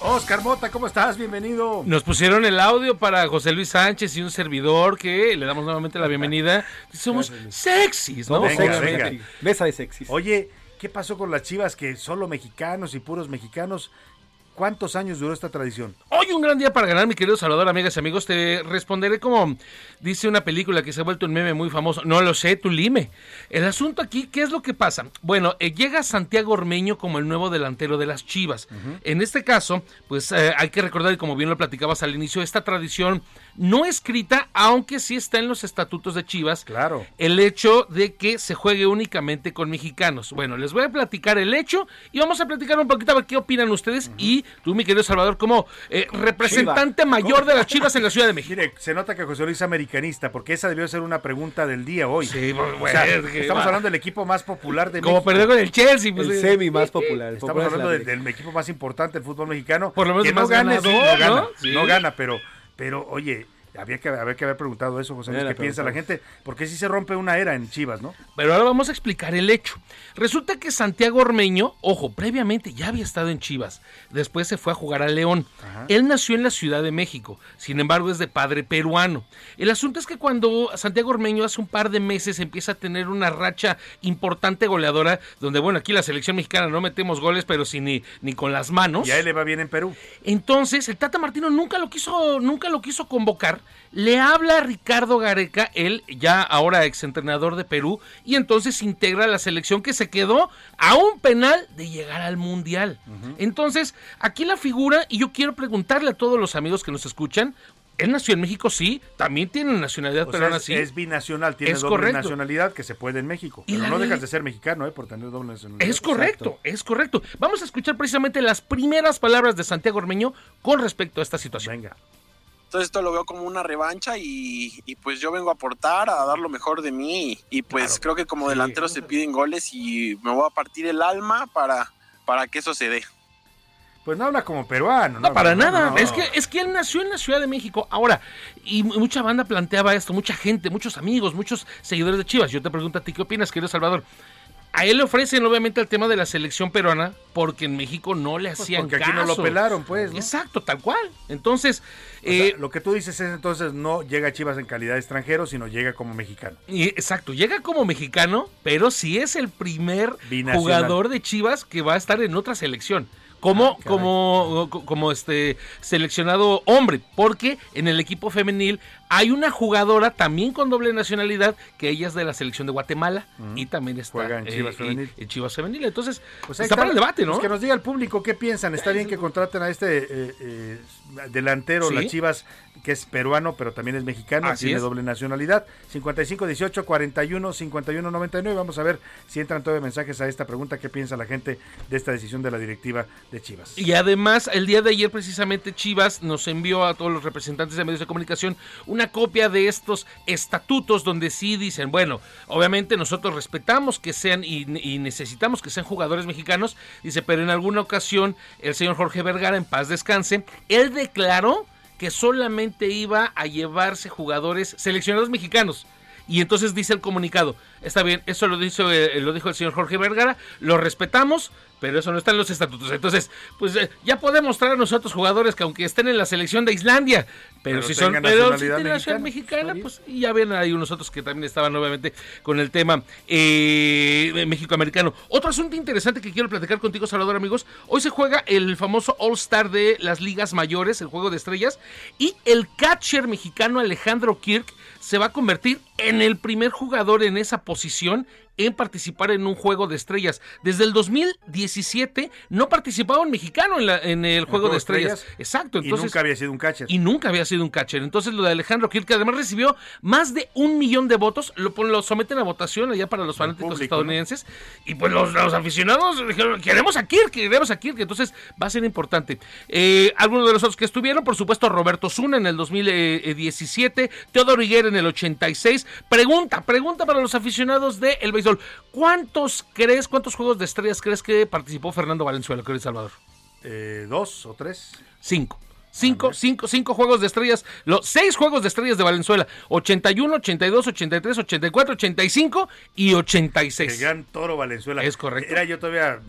Oscar Mota, ¿cómo estás? Bienvenido.
Nos pusieron el audio para José Luis Sánchez y un servidor que le damos nuevamente la bienvenida. Somos sexys, ¿no?
Venga, venga.
Mesa de sexys.
Oye, ¿qué pasó con las chivas que solo mexicanos y puros mexicanos? ¿Cuántos años duró esta tradición?
Hoy un gran día para ganar, mi querido Salvador, amigas y amigos. Te responderé como dice una película que se ha vuelto un meme muy famoso. No lo sé, tú lime. El asunto aquí, ¿qué es lo que pasa? Bueno, eh, llega Santiago Ormeño como el nuevo delantero de las Chivas. En este caso, pues eh, hay que recordar, y como bien lo platicabas al inicio, esta tradición no escrita, aunque sí está en los estatutos de Chivas.
Claro.
El hecho de que se juegue únicamente con mexicanos. Bueno, les voy a platicar el hecho y vamos a platicar un poquito a ver qué opinan ustedes. Y tú, mi querido Salvador, como eh, representante mayor de las Chivas en la Ciudad de México.
Mire, se nota que José Luis es americanista, porque esa debió ser una pregunta del día hoy.
Sí,
O
bueno,
sea,
es que
estamos
va.
hablando del equipo más popular de
Como
México.
perder con el Chelsea. pues,
El
eh.
semi más popular.
Estamos
popular
hablando
la
del, equipo más importante del fútbol mexicano.
Por lo menos
que no
más ganador,
no gana,
¿no? Sí.
no gana, pero, pero oye, había que, había que haber preguntado eso, José Luis, ¿qué piensa la gente? Porque sí se rompe una era en Chivas, ¿no?
Pero ahora vamos a explicar el hecho. Resulta que Santiago Ormeño, ojo, previamente ya había estado en Chivas, después se fue a jugar a León. Él nació en la Ciudad de México, sin embargo es de padre peruano. El asunto es que cuando Santiago Ormeño hace un par de meses empieza a tener una racha importante goleadora, donde bueno, aquí la selección mexicana no metemos goles, pero sí ni, ni con las manos.
Y a él le va bien en Perú.
Entonces, el Tata Martino nunca lo quiso, nunca lo quiso convocar. Le habla a Ricardo Gareca, él ya ahora exentrenador de Perú, y entonces integra la selección que se quedó a un penal de llegar al Mundial. Entonces, aquí la figura, y yo quiero preguntarle a todos los amigos que nos escuchan, él nació en México, sí, también tiene nacionalidad
O sea,
peruana,
es,
sí.
es binacional, tiene
Es
doble
correcto.
nacionalidad que se puede en México.
Y
Pero no dejas de ser mexicano, ¿eh? Por tener doble nacionalidad.
Es correcto, es correcto. Vamos a escuchar precisamente las primeras palabras de Santiago Ormeño con respecto a esta situación.
Venga.
Entonces esto lo veo como una revancha y, y, pues yo vengo a aportar, a dar lo mejor de mí y, y, pues creo que como delantero se piden goles y me voy a partir el alma para, para que eso se dé.
Pues no habla como peruano.
No, para
no,
nada.
no.
Es que es que él nació en la Ciudad de México. Ahora, y mu- mucha banda planteaba esto, mucha gente, muchos amigos, muchos seguidores de Chivas. Yo te pregunto a ti, ¿qué opinas, querido Salvador? A él le ofrecen obviamente el tema de la selección peruana porque en México no le
Pues
hacían
porque aquí no lo
caso.
pelaron, pues, ¿no?
Exacto, tal cual. Entonces,
sea,
eh,
lo que tú dices es entonces no llega a Chivas en calidad de extranjero, sino llega como mexicano.
y- exacto, llega como mexicano, pero sí es el primer
Binacional.
jugador de Chivas que va a estar en otra selección. Como, como, co- como este seleccionado hombre, porque en el equipo femenil hay una jugadora también con doble nacionalidad, que ella es de la selección de Guatemala y también está
Juega en Chivas
y-
femenil.
en Chivas femenil. Entonces,
Pues ahí
está, para el debate, ¿no?
Pues que nos diga el público qué piensan. Está bien que contraten a este eh, eh, delantero,
Sí.
las Chivas, que es peruano, pero también es mexicano,
Así
tiene
es.
doble nacionalidad. 55 18 41 51 99. Vamos a ver si entran todavía mensajes a esta pregunta. ¿Qué piensa la gente de esta decisión de la directiva de Chivas?
Y además, el día de ayer precisamente Chivas nos envió a todos los representantes de medios de comunicación una copia de estos estatutos donde sí dicen, bueno, obviamente nosotros respetamos que sean y, y necesitamos que sean jugadores mexicanos, dice, pero en alguna ocasión el señor Jorge Vergara, en paz descanse, él declaró que solamente iba a llevarse jugadores seleccionados mexicanos. Y entonces dice el comunicado, está bien, eso lo, dijo, eh, lo dijo el señor Jorge Vergara, lo respetamos, pero eso no está en los estatutos. Entonces, pues eh, ya podemos traer a nosotros jugadores que aunque estén en la selección de Islandia, pero,
Pero
si son pero si tienen nacionalidad mexicana, pues ya ven hay unos otros que también estaban obviamente con el tema eh, México-americano. Otro asunto interesante que quiero platicar contigo, Salvador, amigos. Hoy se juega el famoso All-Star de las ligas mayores, el juego de estrellas, y el catcher mexicano Alejandro Kirk se va a convertir en el primer jugador en esa posición en participar en un juego de estrellas. Desde el 2017 no participaba un mexicano en, la- en el juego de estrellas. Exacto,
Y
entonces
nunca había sido un catcher.
y nunca había sido un catcher. Entonces lo de Alejandro Kirk, que además recibió más de un millón de votos, lo, lo someten a votación allá para los fanáticos
público,
estadounidenses. Y pues los, los aficionados dijeron, queremos a Kirk, queremos a Kirk. Entonces va a ser importante. Eh, algunos de los otros que estuvieron, por supuesto, Roberto Zuna en el 2017, Teodoro Higuera en el 86. Pregunta, pregunta para los aficionados del el béisbol. ¿Cuántos crees, cuántos juegos de estrellas crees que participó Fernando Valenzuela, querido Salvador?
Eh, ¿Dos o tres?
Cinco. Cinco, cinco, cinco juegos de estrellas, los seis juegos de estrellas de Valenzuela, 81, 82, 83, 84, 85 y 86.
El gran Toro Valenzuela.
Es correcto.
Era yo todavía,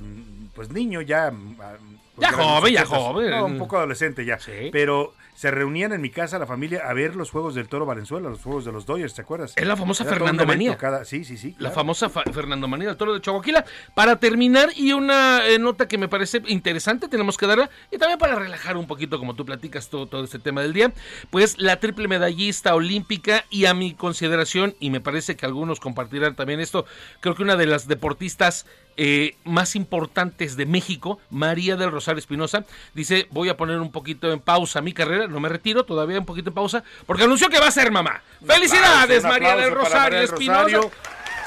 pues niño, ya. mm, ah,
Ya joven, ya
80s.
joven.
No, un poco adolescente ya. Pero se reunían en mi casa la familia a ver los juegos del Toro Valenzuela, los juegos de los Dodgers, ¿te acuerdas?
Es la famosa
Era
Fernando Manía.
cada- Sí, sí, sí.
La famosa fa- Fernando Manía del Toro de Chihuahua. Para terminar, y una eh, nota que me parece interesante, tenemos que darla, y también para relajar un poquito, como tú platicas todo, todo este tema del día, pues la triple medallista olímpica, y a mi consideración, y me parece que algunos compartirán también esto, creo que una de las deportistas eh, más importantes de México, María del Rosario Espinosa, dice, voy a poner un poquito en pausa mi carrera, no me retiro, todavía un poquito en pausa, porque anunció que va a ser mamá. ¡Felicidades, María del Rosario Espinosa!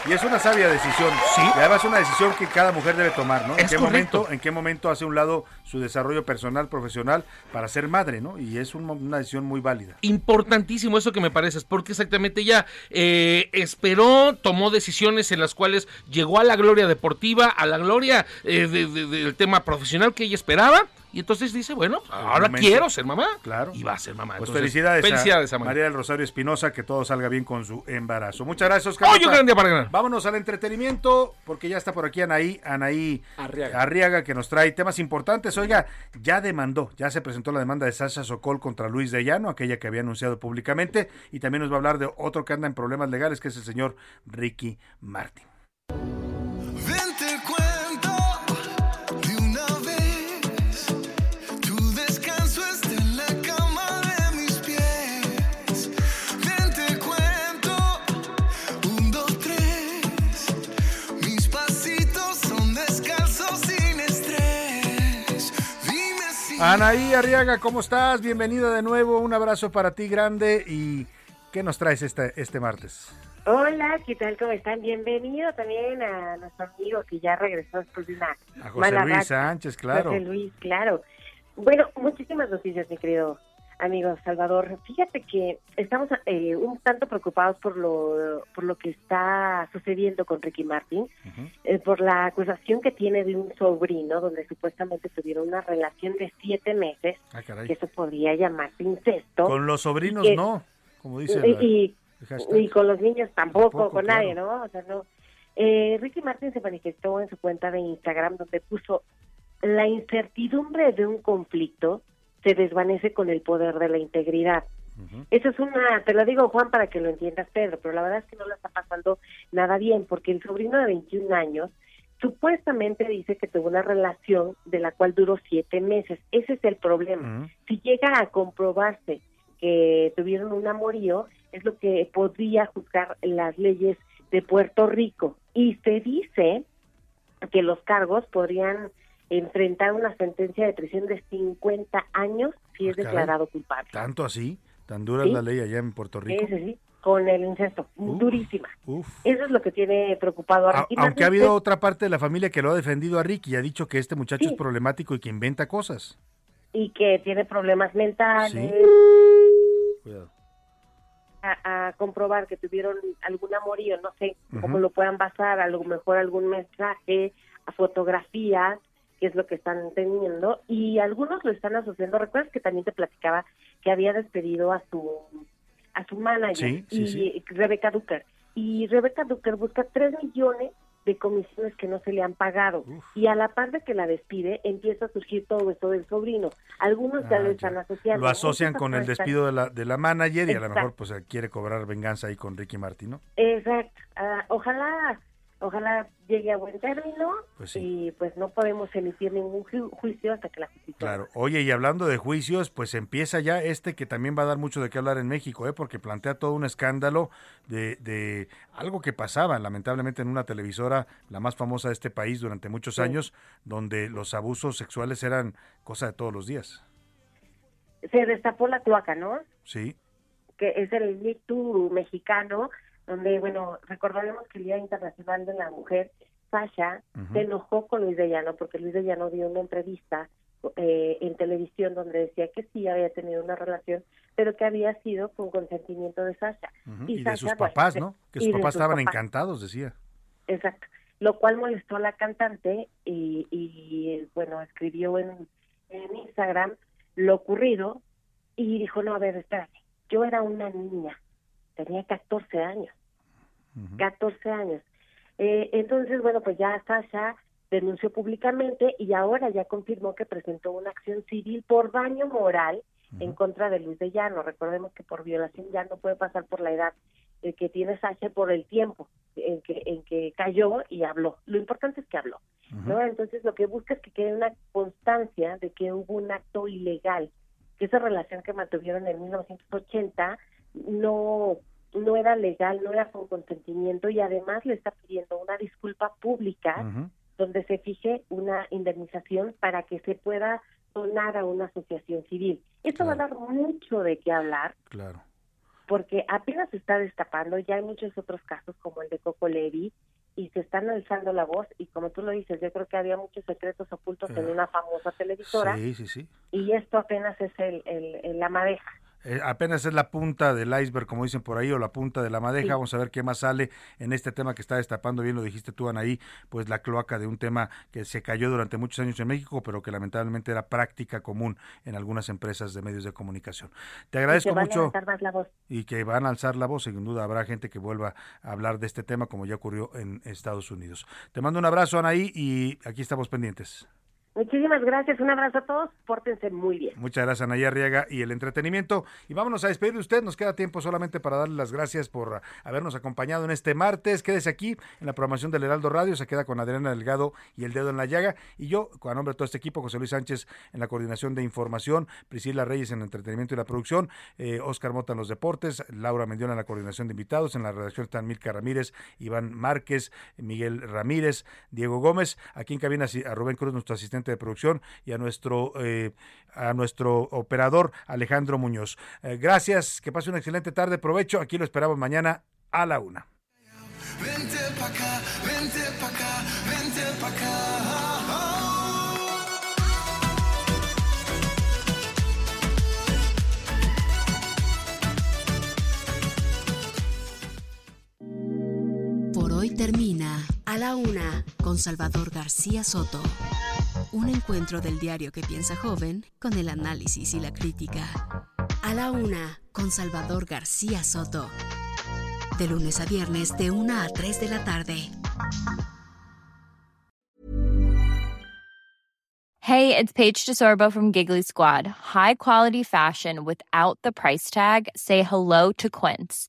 Y es una sabia decisión. Sí. Y además es una decisión que cada mujer debe tomar, ¿no? ¿En
Es
qué
correcto.
momento, en qué momento hace un lado su desarrollo personal, profesional para ser madre, ¿no? Y es un- una decisión muy válida.
Importantísimo eso que me parece, es porque exactamente ella eh, esperó, tomó decisiones en las cuales llegó a la gloria deportiva, a la gloria eh, de- de- del tema profesional que ella esperaba, y entonces dice, bueno, ahora
momento.
quiero ser mamá.
Claro.
Y va a ser mamá.
Pues
Entonces,
felicidades,
felicidades
a
a María.
Del Rosario Espinosa, que todo salga bien con su embarazo. Muchas gracias, Oscar.
Hoy un gran día para ganar.
Vámonos al entretenimiento, porque ya está por aquí Anaí, Anaí Arriaga. que nos trae temas importantes. Oiga, ya demandó, ya se presentó la demanda de Sasha Sokol contra Luis de Llano, aquella que había anunciado públicamente, y también nos va a hablar de otro que anda en problemas legales, que es el señor Ricky Martin. Anaí Arriaga, ¿cómo estás? Bienvenida de nuevo, un abrazo para ti grande y ¿qué nos traes este, este martes?
Hola, ¿qué tal? ¿Cómo están? Bienvenido también a nuestro amigo que ya regresó después de una
A José Luis
racha.
Sánchez, claro.
José Luis, claro. Bueno, muchísimas noticias, mi querido amigo Salvador. Fíjate que estamos eh, un tanto preocupados por lo, por lo que está sucediendo con Ricky Martin, eh, por la acusación que tiene de un sobrino, donde supuestamente tuvieron una relación de siete meses,
Ah,
que eso podría llamarse incesto.
Con los sobrinos
que-
no, como dice
y,
la-
y- con los niños tampoco,
Tampoco,
con
claro.
nadie, ¿no? O sea, no. Eh, Ricky Martin se manifestó en su cuenta de Instagram donde puso la incertidumbre de un conflicto se desvanece con el poder de la integridad. Eso es una, te lo digo Juan para que lo entiendas Pedro, pero la verdad es que no lo está pasando nada bien porque el sobrino de 21 años supuestamente dice que tuvo una relación de la cual duró siete meses. Ese es el problema. Si llega a comprobarse que tuvieron un amorío, es lo que podría juzgar las leyes de Puerto Rico. Y se dice que los cargos podrían enfrentar una sentencia de prisión de 50 años si es
Ah, caray.
declarado culpable.
Tanto así, tan dura
Sí.
es la ley allá en Puerto Rico.
Ese sí, con el incesto, durísima.
Uf.
Eso es lo que tiene preocupado a
A-
Ricky
aunque
Martin,
ha habido otra parte de la familia que lo ha defendido a Ricky y ha dicho que este muchacho
Sí.
es problemático y que inventa cosas.
y que tiene problemas mentales,
Sí. Cuidado.
a, a comprobar que tuvieron algún amorío, no sé cómo
Ujú.
lo puedan basar, a lo mejor algún mensaje, a fotografías, que es lo que están teniendo, y algunos lo están asociando. ¿Recuerdas que también te platicaba que había despedido a su a su manager
Sí, sí,
y
sí.
Rebecca Duker? y Rebeca Ducker busca 3 millones de comisiones que no se le han pagado. Y a la par de que la despide, empieza a surgir todo esto del sobrino. Algunos ya
Ah,
lo están asociando.
Lo asocian con el despido de la, de la manager y a lo mejor pues eh, quiere cobrar venganza ahí con Ricky Martin, ¿no?
Exacto. Ah, ojalá, ojalá llegue a buen término
Pues sí.
y pues no podemos emitir ningún ju- juicio hasta que la justicia.
Claro. Oye, y hablando de juicios, pues empieza ya este que también va a dar mucho de qué hablar en México, ¿eh? porque plantea todo un escándalo de, de algo que pasaba, lamentablemente, en una televisora, la más famosa de este país durante muchos
Sí.
años, donde los abusos sexuales eran cosa de todos los días.
Se destapó la cloaca, ¿no?
Sí.
que es el Me Too mexicano, donde, bueno, recordaremos que el Día Internacional de la Mujer, Sasha, se enojó con Luis de Llano porque Luis de Llano dio una entrevista eh, en televisión donde decía que sí había tenido una relación, pero que había sido con consentimiento de Sasha.
Ujú. Y, de
Sasha,
sus papás, ¿no? Que sus papás
sus
estaban
papás.
encantados, decía.
Exacto. Lo cual molestó a la cantante y, y, bueno, escribió en, en Instagram lo ocurrido y dijo, no, a ver, espérate, yo era una niña, tenía 14 años, 14 años. Eh, entonces, bueno, pues ya Sasha denunció públicamente y ahora ya confirmó que presentó una acción civil por daño moral en contra de Luis de Llano. Recordemos que por violación ya no puede pasar por la edad eh, que tiene Sasha por el tiempo en que, en que cayó y habló. Lo importante es que habló. ¿no? Entonces lo que busca es que quede una constancia de que hubo un acto ilegal, que esa relación que mantuvieron en 1980 no no era legal, no era con consentimiento y además le está pidiendo una disculpa pública donde se fije una indemnización para que se pueda donar a una asociación civil. Esto va a dar mucho de qué hablar
Claro.
porque apenas se está destapando, ya hay muchos otros casos como el de Coco Levi y se están alzando la voz y como tú lo dices, yo creo que había muchos secretos ocultos en una famosa televisora
Sí, sí, sí.
y esto apenas es el, el- el- la madeja.
Eh, apenas es la punta del iceberg, como dicen por ahí, o la punta de la madeja.
Sí.
Vamos a ver qué más sale en este tema que está destapando, bien lo dijiste tú, Anaí, pues la cloaca de un tema que se cayó durante muchos años en México, pero que lamentablemente era práctica común en algunas empresas de medios de comunicación. Te agradezco mucho y que van a alzar la voz. Sin duda habrá gente que vuelva a hablar de este tema, como ya ocurrió en Estados Unidos. Te mando un abrazo, Anaí, y aquí estamos pendientes.
Muchísimas gracias, un abrazo a todos, pórtense muy bien.
Muchas gracias, Anaya Arriaga y el entretenimiento. Y vámonos a despedir de usted. Nos queda tiempo solamente para darle las gracias por habernos acompañado en este martes. Quédese aquí en la programación del Heraldo Radio. Se queda con Adriana Delgado y el dedo en la llaga. Y yo, a nombre de todo este equipo, José Luis Sánchez en la coordinación de información, Priscila Reyes en el entretenimiento y la producción, eh, Oscar Mota en los deportes, Laura Mendiona en la coordinación de invitados. En la redacción están Milka Ramírez, Iván Márquez, Miguel Ramírez, Diego Gómez. Aquí en cabina a Rubén Cruz, nuestro asistente de producción, y a nuestro, eh, a nuestro operador Alejandro Muñoz. Eh, gracias, que pase una excelente tarde, provecho. Aquí lo esperamos mañana a la una.
Vente pa' acá, vente pa' acá, vente pa' acá.
Por hoy termina A la Una con Salvador García Soto. Un encuentro del diario que piensa joven con el análisis y la crítica. A la Una con Salvador García Soto. De lunes a viernes de 1 a 3 de la tarde.
Hey, it's Paige DeSorbo from Giggly Squad. High quality fashion without the price tag. Say hello to Quince.